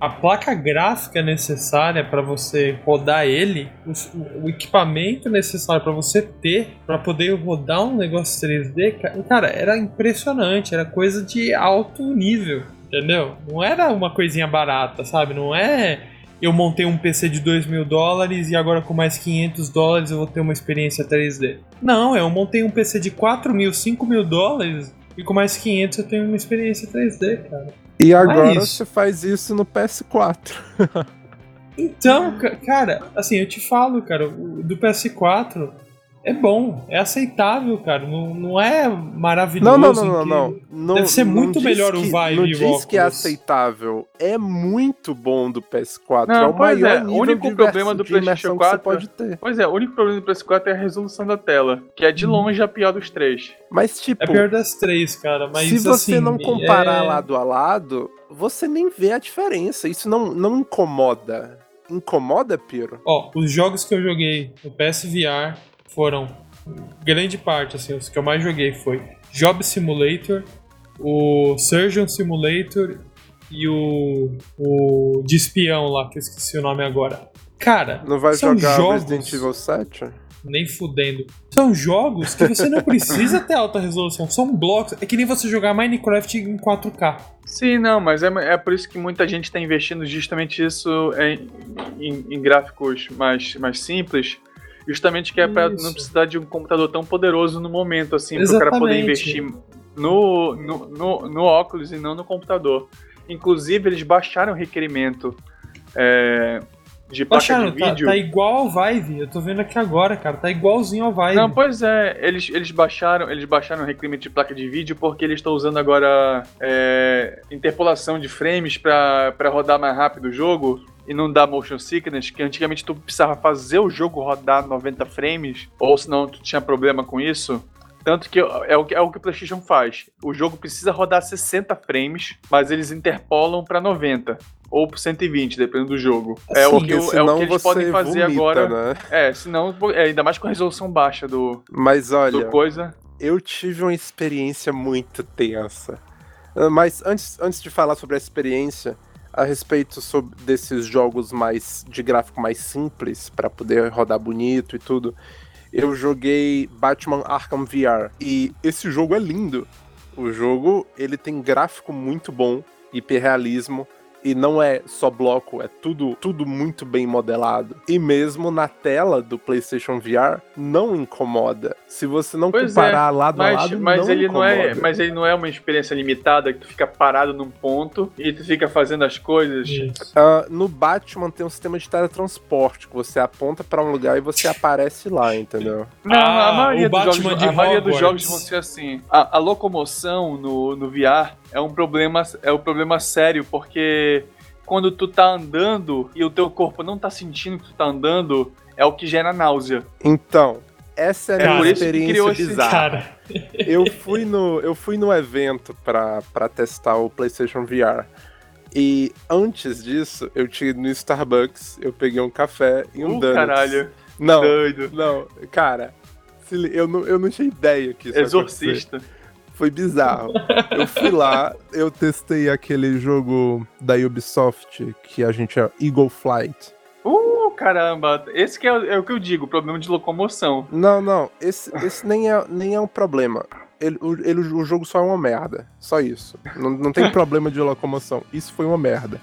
a placa gráfica necessária para você rodar ele, o, o equipamento necessário para você ter para poder rodar um negócio 3D, ca- cara, era impressionante, era coisa de alto nível, entendeu? Não era uma coisinha barata, sabe? Não é eu montei um PC de 2 mil dólares e agora com mais 500 dólares eu vou ter uma experiência 3D. Não, eu montei um PC de 4 mil, 5 mil dólares e com mais 500 eu tenho uma experiência 3D, cara. E agora isso. você faz isso no PS4. Então, ca- cara, assim, eu te falo, cara, do PS4 é bom, é aceitável, cara. Não, não é maravilhoso. Não, não, não, não, não. Não- Deve ser não muito melhor o Vive Não diz que é aceitável. É muito bom do PS4. Não, é o pois maior é, o nível único de problema do PlayStation que você 4 pode ter. Pois é, o único problema do PS4 é a resolução da tela, que é de longe a pior dos três. Mas, tipo, É pior das três, cara. Mas se você assim, não comparar é- lado a lado, você nem vê a diferença. Isso não, não incomoda. Incomoda, Piro? Ó, os jogos que eu joguei no PSVR foram grande parte, assim, os que eu mais joguei foi Job Simulator, o Surgeon Simulator e o, o de espião lá, que eu esqueci o nome agora. Cara, Não vai são jogar jogos... Resident Evil 7? nem fudendo. São jogos que você não precisa ter alta resolução, são blocos. É que nem você jogar Minecraft em 4K. Sim, não, mas é, é por isso que muita gente está investindo justamente isso em, em, em, gráficos mais, mais simples. Justamente que é para não precisar de um computador tão poderoso no momento, assim, para o cara poder investir no, no, no, no óculos e não no computador. Inclusive, eles baixaram o requerimento é, de placa de tá, vídeo. Tá, tá, igual ao Vive. Eu tô vendo aqui agora, cara. Tá igualzinho ao Vive. Não, pois é. Eles, eles baixaram eles baixaram o requerimento de placa de vídeo porque eles estão usando agora é, interpolação de frames para rodar mais rápido o jogo e não dá motion sickness, que antigamente tu precisava fazer o jogo rodar 90 frames, ou senão tu tinha problema com isso. Tanto que é o, é o que o PlayStation faz. O jogo precisa rodar 60 frames, mas eles interpolam para 90 ou por 120, dependendo do jogo. É, o que, é o que eles podem fazer vomita, agora. Né? É, senão, é, ainda mais com a resolução baixa do. Mas olha. Do coisa. Eu tive uma experiência muito tensa. Ah, mas antes, antes de falar sobre a experiência, a respeito sobre desses jogos mais de gráfico mais simples para poder rodar bonito e tudo eu joguei Batman Arkham VR e esse jogo é lindo. O jogo ele tem gráfico muito bom, hiperrealismo, e não é só bloco, é tudo, tudo muito bem modelado. E mesmo na tela do PlayStation VR não incomoda. Se você não pois comparar é, lado mas, a lado, mas não ele incomoda. não é, mas ele não é uma experiência limitada que tu fica parado num ponto e tu fica fazendo as coisas. Uh, no Batman tem um sistema de teletransporte que você aponta para um lugar e você aparece lá, entendeu? Não, ah, a maioria, dos jogos, a maioria dos jogos vão ser assim. A, a locomoção no, no VR é um problema, é um problema sério, porque quando tu tá andando e o teu corpo não tá sentindo que tu tá andando, é o que gera náusea. Então, essa é a minha experiência bizarra. [LAUGHS] eu fui no eu fui no evento para testar o PlayStation VR. E antes disso, eu tinha no Starbucks, eu peguei um café e um uh, donuts. caralho. Não, Doido. não, cara, eu não, eu não tinha ideia que isso Exorcista. Foi bizarro. eu fui lá, eu testei aquele jogo da Ubisoft que a gente é Eagle Flight. Uh, caramba! Esse que é, é, o que eu digo, problema de locomoção. Não, não, esse, esse nem, é, nem é um problema. Ele, ele, o jogo só é uma merda. Só isso. Não, não tem problema de locomoção. Isso foi uma merda.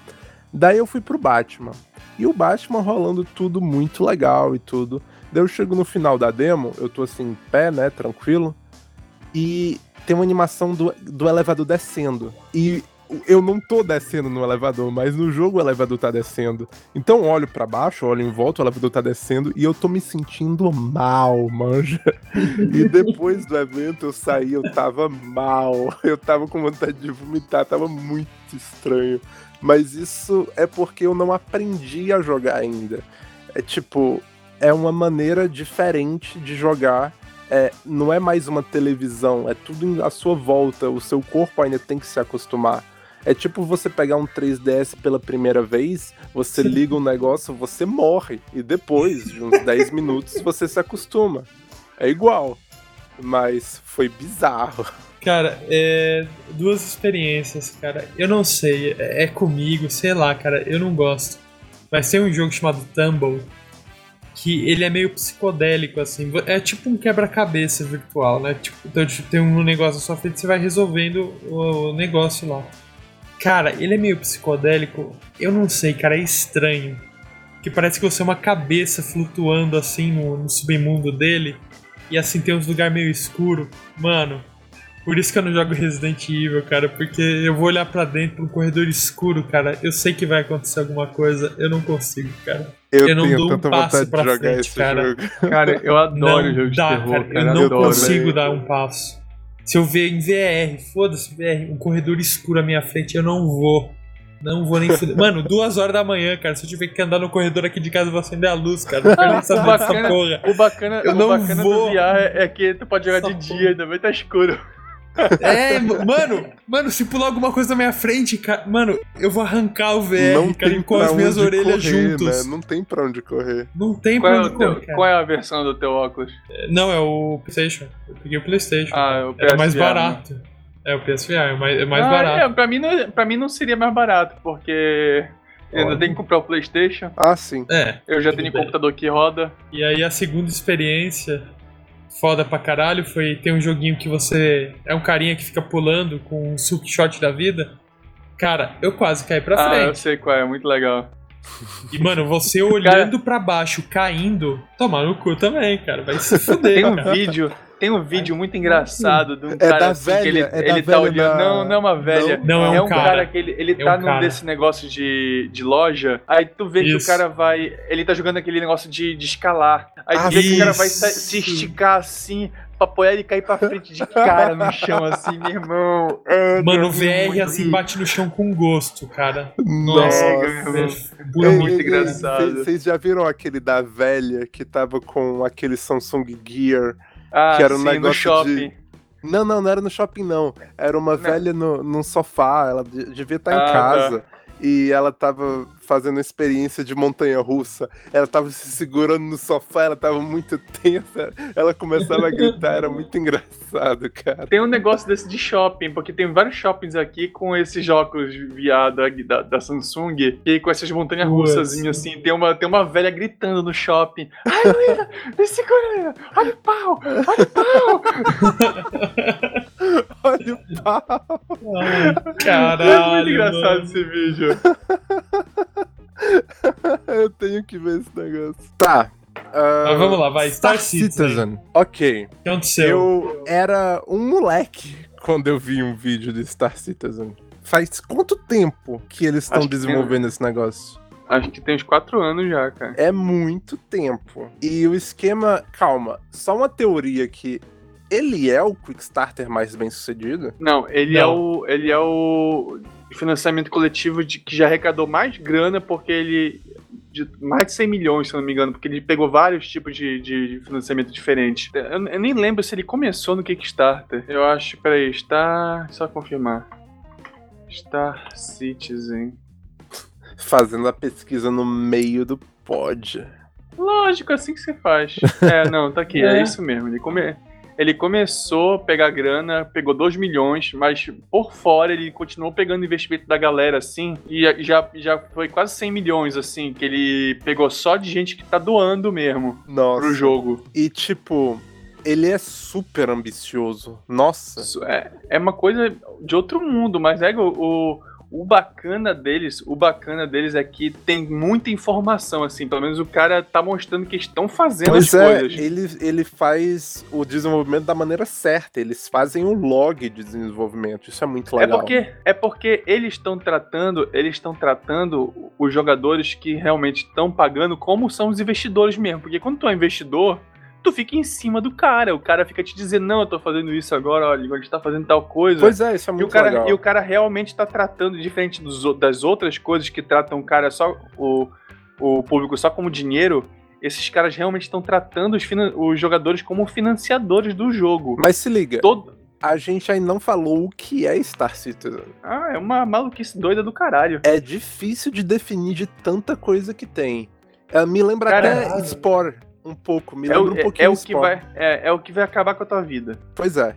Daí eu fui pro Batman. E o Batman rolando tudo muito legal e tudo. Daí eu chego no final da demo, eu tô assim, em pé, né, tranquilo. E tem uma animação do, do elevador descendo. E eu não tô descendo no elevador, mas no jogo o elevador tá descendo. Então olho para baixo, olho em volta, o elevador tá descendo e eu tô me sentindo mal, manja. [LAUGHS] e depois do evento eu saí, eu tava mal. Eu tava com vontade de vomitar, tava muito estranho. Mas isso é porque eu não aprendi a jogar ainda. É tipo, é uma maneira diferente de jogar é, não é mais uma televisão, é tudo à sua volta, o seu corpo ainda tem que se acostumar. É tipo você pegar um 3DS pela primeira vez, você liga um negócio, você morre, e depois de uns 10 [LAUGHS] minutos você se acostuma. É igual, mas foi bizarro. Cara, é, duas experiências, cara. Eu não sei, é, é comigo, sei lá, cara, eu não gosto. Vai ser um jogo chamado Tumble, que ele é meio psicodélico, assim. É tipo um quebra-cabeça virtual, né? Tipo, então, tipo, tem um negócio na sua frente você vai resolvendo o negócio lá. Cara, ele é meio psicodélico. Eu não sei, cara, é estranho. Que parece que você é uma cabeça flutuando assim no, no submundo dele. E assim tem uns lugares meio escuro. Mano, por isso que eu não jogo Resident Evil, cara, porque eu vou olhar para dentro, um corredor escuro, cara, eu sei que vai acontecer alguma coisa, eu não consigo, cara. Eu, eu não tenho dou um tanta passo vontade pra de jogar frente, esse cara. jogo. Cara, eu adoro não jogo de dá, terror, cara. cara. Eu não adoro, consigo dar um passo. Se eu ver em VR, foda-se, VR, um corredor escuro à minha frente, eu não vou. Não vou nem fuder. [LAUGHS] Mano, duas horas da manhã, cara. Se eu tiver que andar no corredor aqui de casa, eu vou acender a luz, cara. Não quero nem [LAUGHS] saber o bacana, porra. O bacana, eu o não bacana vou. do VR é que tu pode jogar de porra. dia, ainda estar tá escuro. É, mano, mano, se pular alguma coisa na minha frente, cara, mano, eu vou arrancar o VR, não cara, tem com as minhas orelhas correr, juntos. Né? Não tem pra onde correr. Não tem qual pra é onde correr. Teu, qual é a versão do teu óculos? Não, é o PlayStation. Eu peguei o PlayStation. Ah, o PSVR, É mais barato. Né? É o PSVR, é mais, é mais ah, barato. É, pra, mim não, pra mim não seria mais barato, porque Ainda tem que comprar o PlayStation. Ah, sim. É. Eu já tenho bem. computador que roda. E aí a segunda experiência foda pra caralho foi ter um joguinho que você é um carinha que fica pulando com um suck shot da vida. Cara, eu quase caí pra Ah, eu frente. sei qual é, muito legal. E, mano, você [LAUGHS] olhando pra baixo, caindo, tomar no cu também, cara. Vai se fuder, Tem um cara. vídeo, tem um vídeo muito engraçado de um É cara da assim, que ele, velha, é da ele tá velha olhando. da- Não, não é uma velha. Não, é um cara. cara. que ele, ele É tá um num cara. desse negócio de, de loja. Aí tu vê que o Isso. cara vai. Ele tá jogando aquele negócio de, de escalar. Aí tu Ah, vê que o cara vai isso. sa- se esticar assim. Pra apoiar ele cair pra frente de cara no chão, assim, meu irmão. É, Mano, o VR assim rir. bate no chão com gosto, cara. Nossa, Nossa. é muito muito engraçado. Vocês já viram aquele da velha que tava com aquele Samsung Gear? Ah, que era um sim, no negócio shopping. de- Não, não, não era no shopping, não. Era uma velha no, num sofá, ela de- devia estar Ah, em casa. E ela tava fazendo experiência de montanha russa. Ela tava se segurando no sofá, ela tava muito tensa. Ela começava a gritar, era muito engraçado, cara. Tem um negócio desse de shopping, porque tem vários shoppings aqui com esses óculos viado aqui da, da Samsung, e com essas montanhas russazinhas assim, tem uma, tem uma velha gritando no shopping. Ai, Luísa, me segura, olha o pau, olha o pau. [LAUGHS] Olha o pau. Ai, Caralho. é muito engraçado mano. esse vídeo. [LAUGHS] Eu tenho que ver esse negócio. Tá. ah, Mas vamos lá, vai. Star, Citizen. Ok. O que aconteceu? Eu era um moleque quando eu vi um vídeo de Star Citizen. Faz quanto tempo que eles estão que tem- desenvolvendo esse negócio? Acho que tem uns 4 anos já, cara. É muito tempo. E o esquema. Calma, só uma teoria que. Ele é o Quickstarter mais bem sucedido? Não, ele é Não. o. Ele é o financiamento coletivo de, que já arrecadou mais grana, porque ele. De mais de 100 milhões, se eu não me engano, porque ele pegou vários tipos de, de financiamento diferentes. Eu, eu nem lembro se ele começou no Kickstarter. Eu acho, peraí, está. Só confirmar. Star Citizen. Fazendo a pesquisa no meio do pod. Lógico, assim que você faz. [LAUGHS] É, não, tá aqui, é, É. isso mesmo. Ele, come... ele começou a pegar grana, pegou 2 milhões, mas por fora ele continuou pegando investimento da galera, assim, e já, já foi quase 100 milhões, assim, que ele pegou só de gente que tá doando mesmo Nossa. pro jogo. E tipo, ele é super ambicioso. Nossa. Isso é, é uma coisa de outro mundo, mas é o, o, o bacana deles, o bacana deles é que tem muita informação, assim, pelo menos o cara tá mostrando que estão fazendo Pois as é, coisas. ele, ele faz o desenvolvimento da maneira certa. Eles fazem um log de desenvolvimento. Isso é muito É legal. porque, é porque eles estão tratando, eles estão tratando os jogadores que realmente estão pagando como são os investidores mesmo. Porque quando tu é investidor, tu fica em cima do cara. O cara fica te dizendo, não, eu tô fazendo isso agora, olha, a gente tá fazendo tal coisa. Pois é, isso é e, o muito cara, legal. e o cara realmente tá tratando, diferente dos das outras coisas que tratam o cara só, o, o público só como dinheiro, esses caras realmente estão tratando os, os jogadores como financiadores do jogo. Mas se liga, Todo... a gente ainda não falou o que é Star Citizen. Ah, é uma maluquice doida do caralho. É difícil de definir de tanta coisa que tem. É, me lembra até Spore um pouco. Me É lembra o, um é- pouquinho é o que vai, é, é o que vai acabar com a tua vida. Pois é.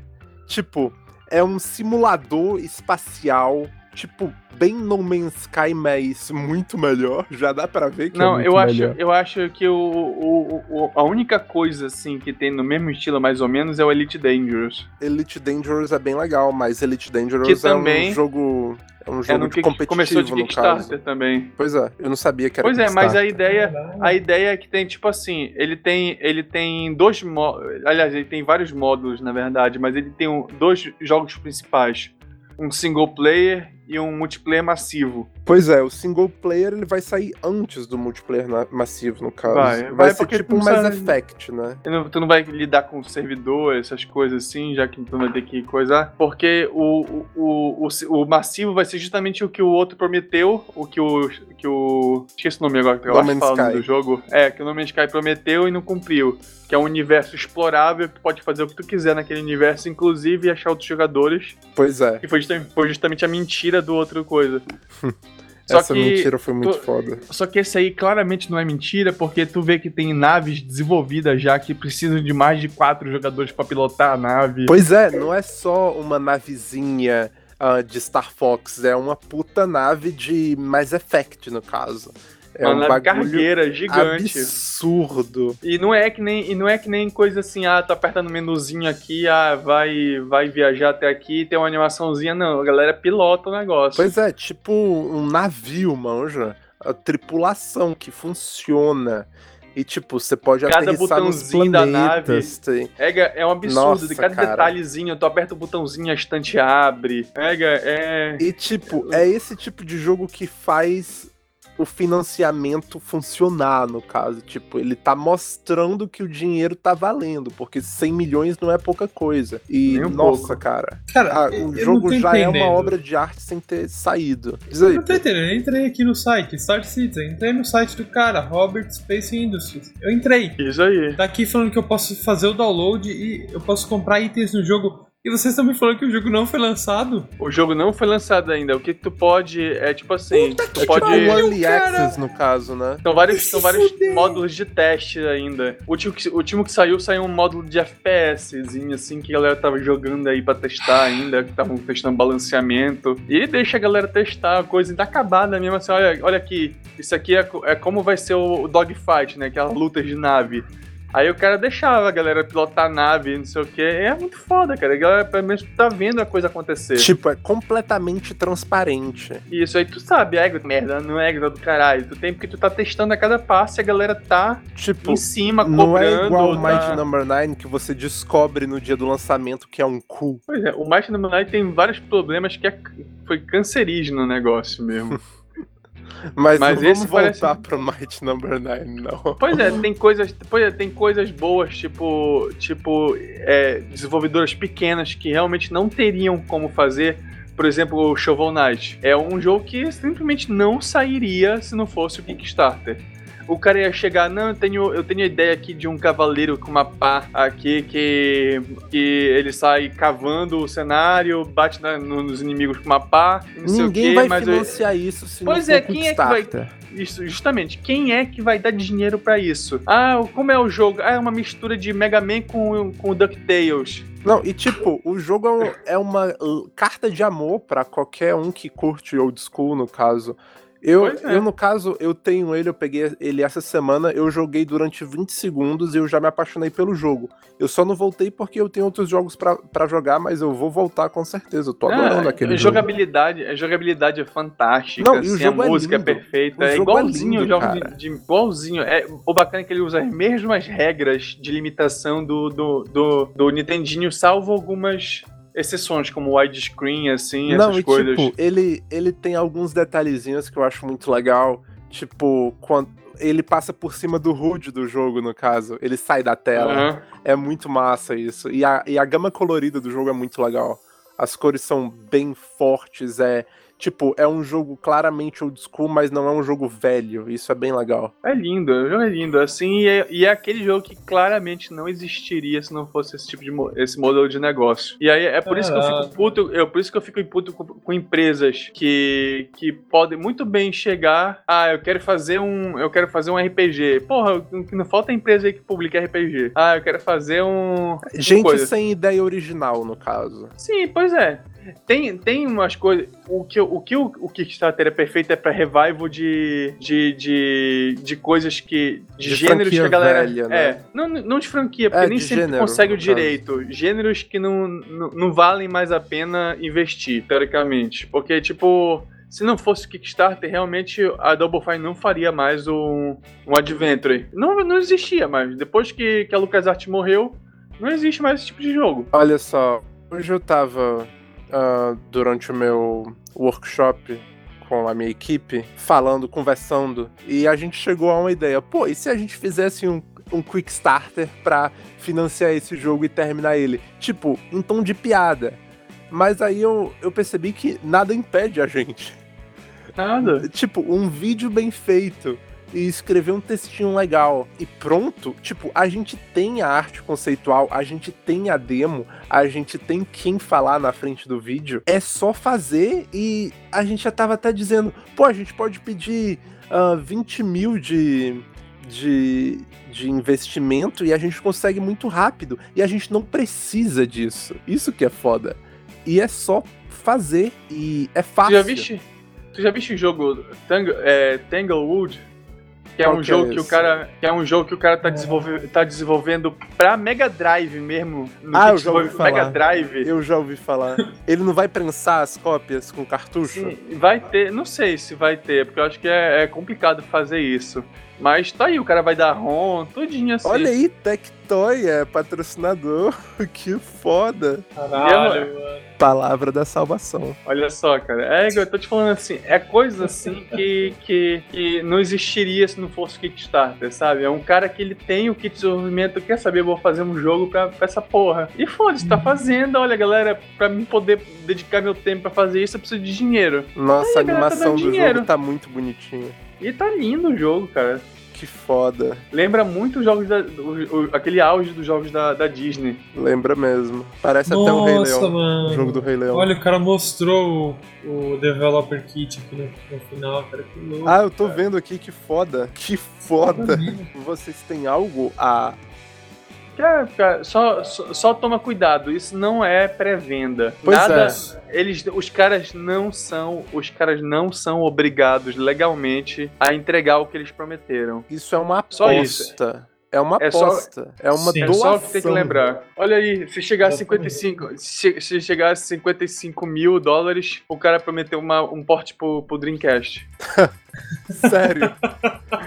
Tipo, é um simulador espacial. Tipo, bem No Man's Sky, mas muito melhor. Já dá pra ver que é Não, muito eu acho, melhor. eu acho que o, o- o- a única coisa assim que tem no mesmo estilo mais ou menos é o Elite Dangerous. Elite Dangerous é bem legal, mas Elite Dangerous Que é também- um jogo. É um É jogo no de competitivo, começou de Kickstarter também. Pois é, eu não sabia que era Pois é, mas a ideia, a ideia é que tem tipo assim, ele tem, ele tem dois módulos, aliás, ele tem vários módulos na verdade, mas ele tem um- dois jogos principais, um single player e um multiplayer massivo. Pois é, o single player ele vai sair antes do multiplayer massivo, no caso. Vai, Vai, vai ser tipo tu um Mass Effect, né? Tu não, tu não vai lidar com servidor, essas coisas assim, já que tu não vai ter que coisar. Porque o, o, o, o, massivo vai ser justamente o que o outro prometeu, o que o. Que o esqueci o nome agora, que eu No acho que Man's fala o nome Sky. do jogo. É, que o No Man's Sky prometeu e não cumpriu. Que é um universo explorável, que tu pode fazer o que tu quiser naquele universo, inclusive achar outros jogadores. Pois é. Que foi justamente, foi justamente a mentira do outro coisa. [LAUGHS] Só Essa que mentira foi muito tu- foda. só que esse aí claramente não é mentira, porque tu vê que tem naves desenvolvidas já que precisam de mais de quatro jogadores pra pilotar a nave. Pois é, não é só uma navezinha uh, de Star Fox. É uma puta nave de Mass Effect, no caso. É uma um nave cargueira gigante. absurdo. E não é que nem e não é que nem coisa assim, ah, tá apertando o menuzinho aqui, ah, vai vai viajar até aqui, tem uma animaçãozinha, não, a galera pilota o negócio. Pois é, tipo um navio, manja. A tripulação que funciona. E, tipo, você pode Cada aterrissar botãozinho da tem- É, é um absurdo, Nossa, de cada cara. detalhezinho, tu aperta o botãozinho, a estante abre. Pega, é. E, tipo, é esse tipo de jogo que faz o financiamento funcionar, no caso. Tipo, ele tá mostrando que o dinheiro tá valendo, porque 100 milhões não é pouca coisa. E, Nem um nossa, pouco. cara, Cara, ah, eu o jogo já é entendendo. uma obra de arte sem ter saído. Diz Eu aí. não tô entendendo, eu entrei aqui no site, Star Citizen, entrei no site do cara, Robert Space Industries. Eu entrei. Isso aí. Tá aqui falando que eu posso fazer o download e eu posso comprar itens no jogo. E vocês estão me falando que o jogo não foi lançado? O jogo não foi lançado ainda. O que, tu pode. É tipo assim. tu É pode. tipo um pariu, Early cara. Access, no caso, né? São vários, são vários fuder. módulos de teste ainda. O último, que, o último que saiu, saiu um módulo de FPSzinho, assim, que a galera tava jogando aí pra testar ainda, que estavam testando balanceamento. E deixa a galera testar a coisa ainda acabada mesmo, assim, olha, olha aqui, isso aqui é, é como vai ser o, o dogfight, né, aquela luta de nave. Aí o cara deixava a galera pilotar a nave, não sei o que. É muito foda, cara. A galera pelo menos tá vendo a coisa acontecer. Tipo, é completamente transparente. Isso aí tu sabe, é merda, não é do caralho. Tu tem porque tu tá testando a cada passo e a galera tá Tipo, em cima, não é cobrando. igual o tá- Mighty Number 9 que você descobre no dia do lançamento que é um cu. Pois é, o Mighty Number 9 tem vários problemas que é- foi cancerígeno o negócio mesmo. [LAUGHS] Mas, Mas não esse vamos voltar parece- pro Mighty Number 9, não. pois é, tem coisas, pois é, tem coisas boas, tipo, tipo é, desenvolvedoras pequenas que realmente não teriam como fazer. Por exemplo, o Shovel Knight. É um jogo que simplesmente não sairia se não fosse o Kickstarter. O cara ia chegar, não, eu tenho, eu tenho a ideia aqui de um cavaleiro com uma pá aqui que, que ele sai cavando o cenário, bate na- no- nos inimigos com uma pá, não sei o Ninguém quê, vai mas eu- financiar isso se Pois não é, quem é que vai-. Isso, justamente. Quem é que vai dar dinheiro pra isso? Ah, como é o jogo? Ah, é uma mistura de Mega Man com, com DuckTales. Não, e tipo, o jogo é, é uma carta de amor pra qualquer um que curte old school, no caso. Eu, é. eu, no caso, eu tenho ele, eu peguei ele essa semana, eu joguei durante 20 segundos e eu já me apaixonei pelo jogo. Eu só não voltei porque eu tenho outros jogos pra pra jogar, mas eu vou voltar com certeza. Eu tô adorando Ah, aquele a jogo. jogabilidade, a jogabilidade é fantástica, Não, assim, jogo a é música é, lindo. perfeita, O é jogo é igualzinho lindo, cara. de, de- igualzinho. É, o bacana é que ele usa as mesmas regras de limitação do, do, do, do Nintendinho, salvo algumas exceções, como widescreen, assim, Não, essas e coisas. tipo, ele, ele tem alguns detalhezinhos que eu acho muito legal. Tipo, quando ele passa por cima do HUD do jogo, no caso. Ele sai da tela. Aham. É muito massa isso. E a, e a gama colorida do jogo é muito legal. As cores são bem fortes, é. Tipo, é um jogo claramente old school, mas não é um jogo velho. Isso é bem legal. É lindo, o jogo é lindo, assim, e é, e é aquele jogo que claramente não existiria se não fosse esse tipo de esse modelo de negócio. E aí é por isso que eu fico puto, eu, por isso que eu fico puto com, com empresas que, que podem muito bem chegar, ah, eu quero fazer um, eu quero fazer um RPG. Porra, não falta é empresa aí que publica RPG. Ah, eu quero fazer um Gente coisa. sem ideia original, no caso. Sim, pois é. Tem, tem umas coisas. O que, o que o, o Kickstarter é perfeito é pra revival de, de, de, de coisas que. De, De gêneros que a galera. velha, né? É, não, não de franquia, porque É, nem sempre gênero, consegue o no caso. direito. Gêneros que não, não, não valem mais a pena investir, teoricamente. Porque, tipo. Se não fosse o Kickstarter, realmente a Double Fine não faria mais um, um Adventure. Não, não existia mais. Depois que, que a LucasArts morreu, não existe mais esse tipo de jogo. Olha só, hoje eu tava ah, durante o meu workshop com a minha equipe, falando, conversando, e a gente chegou a uma ideia. Pô, e se a gente fizesse um, um Quickstarter pra financiar esse jogo e terminar ele? Tipo, em tom de piada. Mas aí eu, eu percebi que nada impede a gente. Nada. Tipo, um vídeo bem feito e escrever um textinho legal e pronto. Tipo, a gente tem a arte conceitual, a gente tem a demo, a gente tem quem falar na frente do vídeo. É só fazer e a gente já tava até dizendo, pô, a gente pode pedir ah, 20 mil de. De, de investimento e a gente consegue muito rápido e a gente não precisa disso. Isso que é foda. E é só fazer e é Tu fácil. já viste, tu já viste o jogo Tang, é, Tanglewood? Que é Qual um que é jogo que o cara, que é um jogo que o cara tá, É. desenvolve, tá desenvolvendo pra Mega Drive mesmo. No Ah, eu já ouvi desenvolve Mega falar. Drive. Eu já ouvi falar. Ele não vai prensar as cópias com cartucho? Sim, vai ter, não sei se vai ter, porque eu acho que é, é complicado fazer isso. Mas tá aí, o cara vai dar ROM, tudinho assim. Olha aí, Tectoy é patrocinador. [LAUGHS] que foda. Caralho, mano. Palavra da salvação. Olha só, cara. É, eu tô te falando assim, é coisa assim que, que, que não existiria se não fosse o Kickstarter, sabe? É um cara que ele tem o kit de desenvolvimento, quer saber, eu vou fazer um jogo pra, pra essa porra. E foda-se, tá fazendo, olha, galera, pra mim poder dedicar meu tempo pra fazer isso, eu preciso de dinheiro. Nossa, a Aí, galera, tá animação dando do dinheiro. jogo tá muito bonitinha. E tá lindo o jogo, cara. Que foda. Lembra muito os jogos da. o- o- aquele auge dos jogos da, da Disney. Lembra mesmo. Parece até o Rei Nossa, Leão. mano. O jogo do Rei Leão. Olha, o cara mostrou o, o Developer Kit aqui no, no final, cara. Que louco. Ah, eu tô cara. vendo aqui que foda. Que foda. Vocês têm algo a. Cara, cara, só, só, só toma cuidado, isso não é pré-venda. Nada. é. Eles, os caras não são, os caras não são obrigados legalmente a entregar o que eles prometeram. Isso é uma Só isso. aposta. É uma É só- aposta. É uma Sim. É doação. só que tem que lembrar. Olha aí, se chegar a Exatamente. 55, se, se chegar a 55 mil dólares, o cara prometeu uma, um porte pro, pro Dreamcast. [LAUGHS] Sério.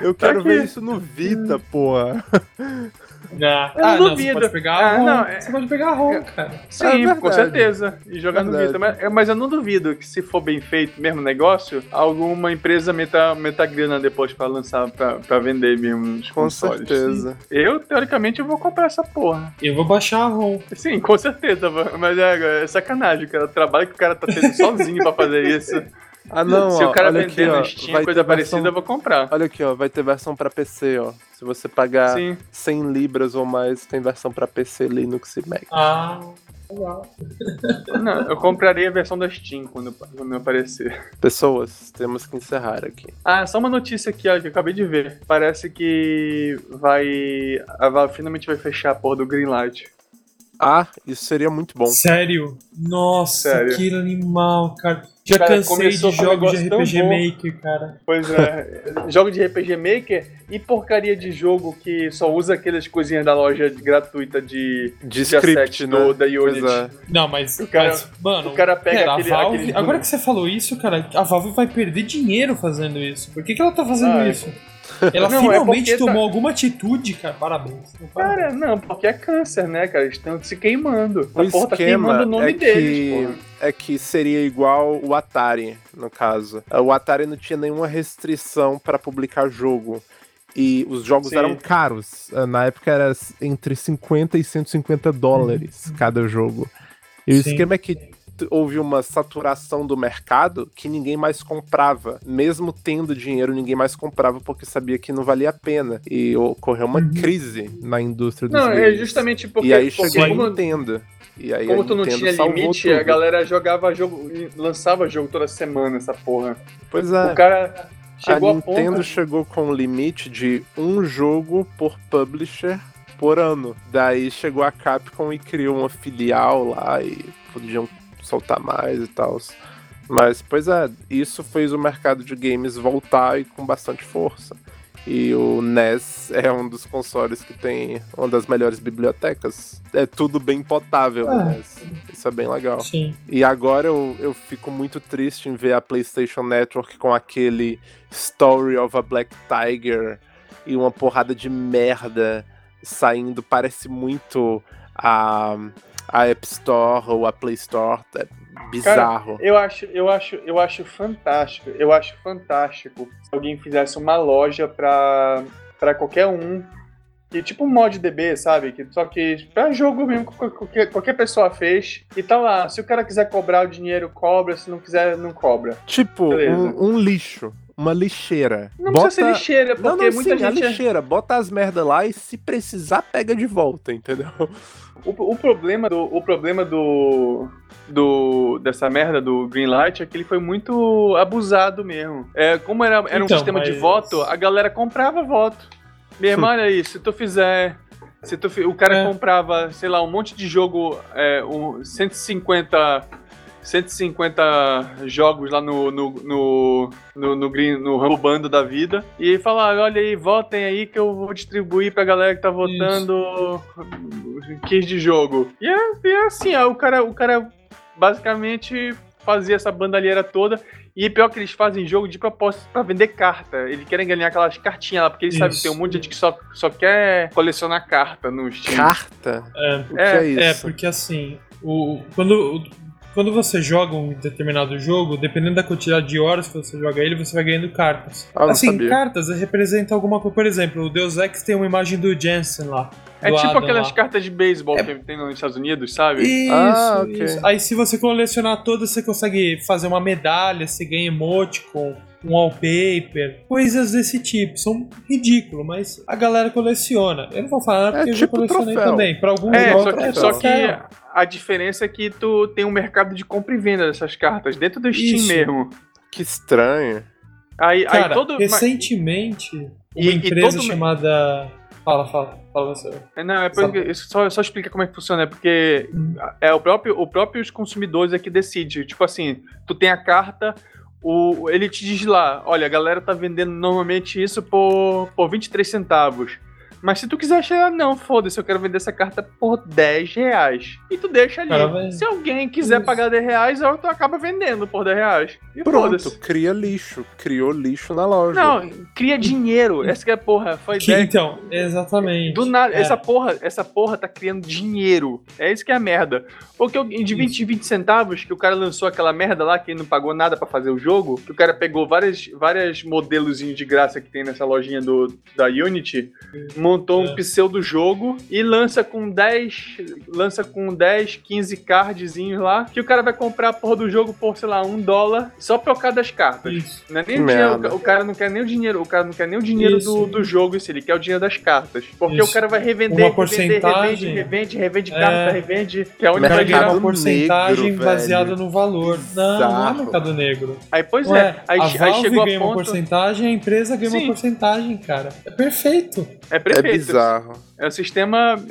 Eu quero que- ver isso no Vita, porra. [LAUGHS] Ah, Eu ah, não não, duvido. você pode pegar Ah, a ROM. não, é- Você pode pegar a ROM, cara. Sim, É com certeza. E jogar no. Vita. Mas, é, mas eu não duvido que se for bem feito mesmo o negócio, alguma empresa meta, meta grana depois pra lançar, pra, pra vender mesmo os Com consoles. certeza. Eu, teoricamente, eu vou comprar essa porra. Eu vou baixar a ROM. Sim, com certeza. Mas é, é sacanagem, cara. O trabalho que o cara tá tendo sozinho pra fazer isso. [LAUGHS] Ah, não, se ó, o cara vender aqui, no Steam, vai coisa versão- parecida, eu vou comprar. Olha aqui, ó. Vai ter versão pra PC, ó. Se você pagar Sim. 100 libras ou mais, tem versão pra PC, Linux e Mac. Ah, legal. [LAUGHS] Não, eu compraria a versão da Steam quando, quando aparecer. Pessoas, temos que encerrar aqui. Ah, só uma notícia aqui, ó, que eu acabei de ver. Parece que vai. A Valve finalmente vai fechar a porra do Greenlight. Ah, isso seria muito bom. Sério? Nossa, Sério. que animal, cara. Já Cara, cansei de jogos de RPG. Maker, cara. Pois é, [LAUGHS] jogo de RPG Maker e porcaria de jogo que só usa aquelas coisinhas da loja gratuita de, De de script, asset né? do, da Unity. É. Não, mas, O cara- mas, mano, o cara pega pera, aquele- Valve, aquele- agora que você falou isso, cara, a Valve vai perder dinheiro fazendo isso. Por que, que ela tá fazendo Ah, isso? Ela Não, é finalmente tá- tomou alguma atitude, cara. Parabéns. Cara, não, porque é câncer, né, cara? Eles estão se queimando. O A porra tá queimando o nome é deles, que, é que seria igual o Atari, no caso. O Atari não tinha nenhuma restrição para publicar jogo. E os jogos Sim. eram caros. Ah, Na época era entre 50 e 150 dólares cada jogo. E o Sim. esquema é que houve uma saturação do mercado que ninguém mais comprava. Mesmo tendo dinheiro, ninguém mais comprava porque sabia que não valia a pena. E ocorreu uma Uhum. crise na indústria dos Não, é games. justamente porque, E aí chegou a Nintendo. E aí como a tu não tinha limite, tudo. a galera jogava jogo, lançava jogo toda semana, essa porra. Pois é. O cara chegou a a, Nintendo ponto... chegou com um limite de um jogo por publisher por ano. Daí chegou a Capcom e criou uma filial lá e podiam soltar mais e tal. Mas, pois é, isso fez o mercado de games voltar e com bastante força. E o NES é um dos consoles que tem uma das melhores bibliotecas. É tudo bem potável, É. o NES. Isso é bem legal. Sim. E agora eu, eu fico muito triste em ver a PlayStation Network com aquele Story of a Black Tiger e uma porrada de merda saindo. Parece muito a, a App Store ou a Play Store. É bizarro. Eu acho, eu acho, eu acho fantástico. Eu acho fantástico se alguém fizesse uma loja pra, pra qualquer um. Que tipo um mod DB, sabe? Que, só que pra jogo mesmo, que qualquer, qualquer pessoa fez. E tá lá. Se o cara quiser cobrar o dinheiro, cobra. Se não quiser, não cobra. tipo, um, um lixo. Uma lixeira. Não Bota... precisa ser lixeira, porque Não, não, muita sim, gente. é- lixeira. Bota as merda lá e se precisar, pega de volta, entendeu? O, o problema do. O problema do. Do, dessa merda do Greenlight é que ele foi muito abusado mesmo. É, como era, era um Então, sistema de mas- voto, a galera comprava voto. Meu irmão, olha aí, se tu fizer. Se tu, o cara É. comprava, sei lá, um monte de jogo, é, um 150, 150 jogos lá no, no, no, no, no, green, no Rumble Bando da vida e falar, olha aí, votem aí que eu vou distribuir pra galera que tá votando keys de jogo. E é, e é assim, ó, o cara, o cara basicamente fazia essa bandalheira toda e pior que eles fazem jogo de propósito para vender carta. Eles querem ganhar aquelas cartinhas lá, porque eles sabem que tem um monte de gente que só, só quer colecionar carta no Steam. Carta? É, O que é, é, isso? porque assim, o, quando, quando você joga um determinado jogo, dependendo da quantidade de horas que você joga ele, você vai ganhando cartas. Ah, assim, sabia. cartas representam alguma coisa. Por exemplo, o Deus Ex tem uma imagem do Jensen lá. É tipo Adam aquelas lá. cartas de beisebol que tem nos Estados Unidos, sabe? Isso, Ah, ok. isso. Aí se você colecionar todas, você consegue fazer uma medalha, você ganha emoticon, um wallpaper, coisas desse tipo. São ridículo, mas a galera coleciona. Eu não vou falar porque É eu já tipo colecionei troféu. também. Pra alguns É, só outros, que, é só que a diferença é que tu tem um mercado de compra e venda dessas cartas, dentro do Steam Isso. mesmo. Que estranho. Aí, aí Cara, todo. recentemente, uma E- e empresa todo me- chamada... Fala, fala. Fala você. É, Não, é porque, isso só, só explica como é que funciona, é porque é o próprio, o próprio os consumidores é que decide. Tipo assim, tu tem a carta, o, ele te diz lá, olha, a galera tá vendendo normalmente isso por, por 23 centavos. Mas se tu quiser achar, não, foda-se, eu quero vender essa carta por 10 reais. E tu deixa ali. Cara, Se alguém quiser Isso. pagar 10 reais, aí tu acaba vendendo por 10 reais. E Pronto, cria lixo. Criou lixo na loja. Não, cria dinheiro. Essa que é a porra. Foi Que, ideia. então, exatamente. Do nada, É. essa porra, essa porra tá criando dinheiro. É isso que é a merda. Porque eu- de 20 em 20 centavos que o cara lançou aquela merda lá, que ele não pagou nada pra fazer o jogo, que o cara pegou várias, várias modelozinhos de graça que tem nessa lojinha do, da Unity, montou um É. pseudo jogo e lança com 10, lança com 10, 15 cardzinhos lá, que o cara vai comprar a porra do jogo por, sei lá, um dólar, só por causa das cartas. Isso. Não é nem dinheiro, o cara não quer nem o dinheiro, o cara não quer nem o dinheiro Isso. do, do jogo, isso, ele quer o dinheiro das cartas. Porque Isso. o cara vai revender, Uma revender, porcentagem. revende, revende, revende É. carta, revende, que é a O única cara ganha Mercado uma porcentagem negro, baseada velho. no valor. Não, não é mercado negro. Aí, pois Ué, é, aí, a aí chegou a ganha uma ponto... porcentagem, a empresa ganha Sim. uma porcentagem, cara. É perfeito. É É perfeito. bizarro. É o sistema...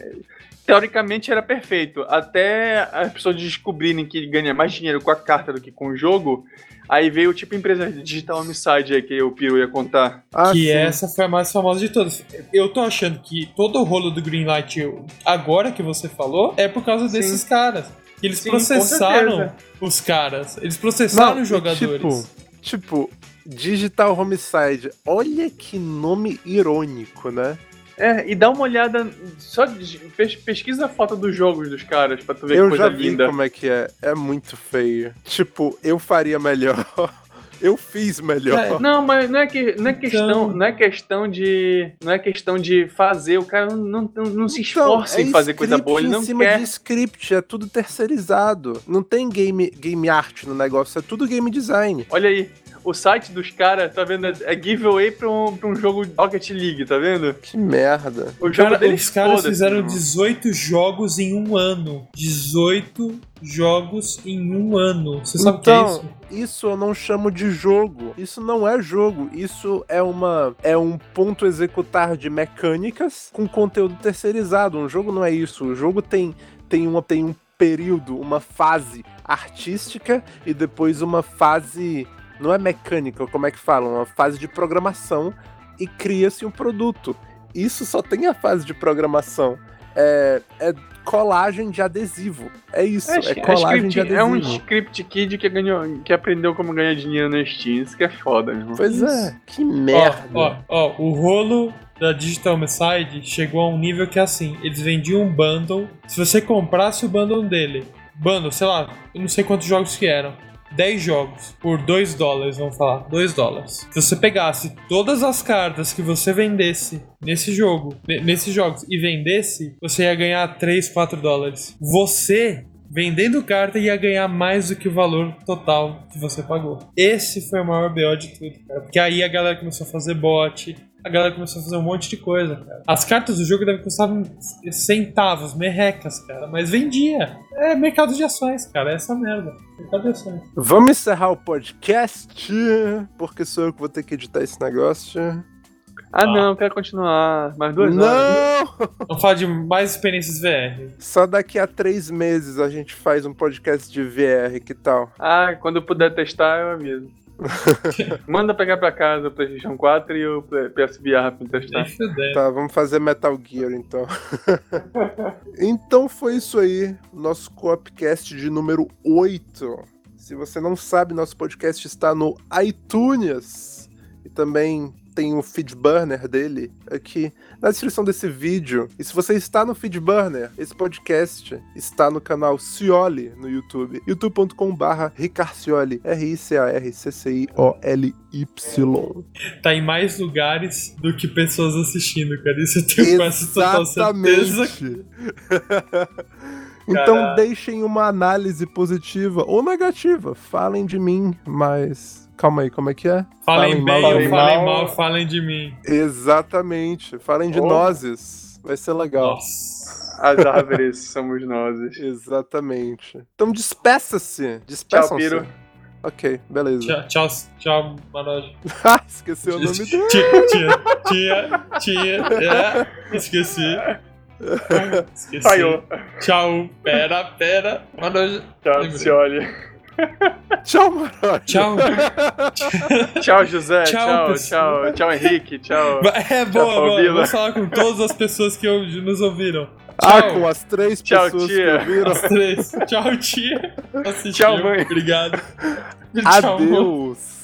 Teoricamente era perfeito. Até as pessoas descobrirem que ganha mais dinheiro com a carta do que com o jogo. Aí veio tipo a empresa Digital Homicide aí que o Piro ia contar. Ah, que sim. essa foi a mais famosa de todas. Eu tô achando que todo o rolo do Greenlight, agora que você falou, é por causa Sim. desses caras. Que eles Sim, processaram os caras. Eles processaram Não, os jogadores. Tipo, tipo, Digital Homicide. Olha que nome irônico, né? É, e dá uma olhada, só pesquisa a foto dos jogos dos caras pra tu ver que Eu coisa já vi linda. como é que é. É muito feio. Tipo, eu faria melhor. [LAUGHS] Eu fiz melhor. É, Não, mas não é, que, não é questão, Então- não é questão de, não é questão de fazer. O cara não, não, não se Então, esforça em fazer coisa boa, ele em não cima quer. de script, é tudo terceirizado. Não tem game, game art no negócio, é tudo game design. Olha aí, o site dos caras, tá vendo? É giveaway pra um, pra um jogo Rocket League, tá vendo? Que merda. O jogo Cara, deles os caras fizeram irmão. 18 jogos em um ano. 18 jogos em um ano. Você sabe o que é Então, isso? Isso eu não chamo de jogo. Isso não é jogo. Isso é uma é um ponto executar de mecânicas com conteúdo terceirizado. Um jogo não é isso. O jogo tem tem uma tem um período, uma fase artística e depois uma fase não é mecânica, como é que falam, uma fase de programação e cria-se um produto. Isso só tem a fase de programação. É, é colagem de adesivo. É isso, É, é, é colagem de script- adesivo. é um script kid que, ganhou, que aprendeu como ganhar dinheiro na Steam. Isso que é foda, irmão. Pois Isso. é, que merda. Ó, ó, ó, o rolo da Digital Homicide chegou a um nível que é assim, eles vendiam um bundle. Se você comprasse o bundle dele, bundle, sei lá, eu não sei quantos jogos que eram. 10 jogos por 2 dólares, vamos falar, 2 dólares. Se você pegasse todas as cartas que você vendesse nesse jogo, ne- nesses jogos e vendesse, você ia ganhar 3, 4 dólares. Você vendendo carta ia ganhar mais do que o valor total que você pagou. Esse foi o maior BO de tudo, cara. Porque aí a galera começou a fazer bot, a galera começou a fazer um monte de coisa, cara. As cartas do jogo devem custar centavos, merrecas, cara, mas vendia. É mercado de ações, cara, é essa merda. Mercado de ações. Vamos encerrar o podcast, porque sou eu que vou ter que editar esse negócio. Ah, não, quero continuar. Mais duas horas. Não! Vamos falar de mais experiências VR. Só daqui a três meses a gente faz um podcast de VR, que tal? Ah, quando eu puder testar, eu aviso. [LAUGHS] Manda pegar pra casa o PlayStation 4 e o PSVR pra testar. Tá, vamos fazer Metal Gear então. [LAUGHS] então foi isso aí, nosso Coopcast de número 8. Se você não sabe, nosso podcast está no iTunes e também tem o Feedburner dele aqui na descrição desse vídeo. E se você está no Feedburner, esse podcast está no canal Cioli no YouTube, youtube.com/barra Ricarcioli, R-I-C-A-R-C-C-I-O-L-Y. Tá em mais lugares do que pessoas assistindo, cara. Isso eu tenho quase total certeza. [LAUGHS] Então Cara. deixem uma análise positiva ou negativa. Falem de mim, mas. Calma aí, como é que é? Falem bem mal, falem falem mal. mal, falem de mim. Exatamente. Falem de Oh. nozes. Vai ser legal. Nossa. As árvores [LAUGHS] somos nós. Exatamente. Então despeça-se. Despeçam-se. Tchau, Piro. Ok, beleza. Tchau, tchau, tchau Manoj. Ah, [LAUGHS] Esqueci o nome dele. Tia, tia, tia, tia, é, esqueci. [LAUGHS] Esqueci. Falhou. Tchau, pera, pera. Manoj. Tchau, Lembrei. Cioli. [LAUGHS] Tchau, Marote. Tchau. [LAUGHS] Tchau, José. Tchau, Tchau, pessoal. tchau, tchau, Henrique. Tchau. É boa, Tchau, boa. Vamos falar com todas as pessoas que nos ouviram. Ah, Tchau. com as três Tchau, pessoas tia. que ouviram. As três. Tchau, tia. Assistiu. Tchau, mãe. Obrigado. Tchau, mãe. Adeus.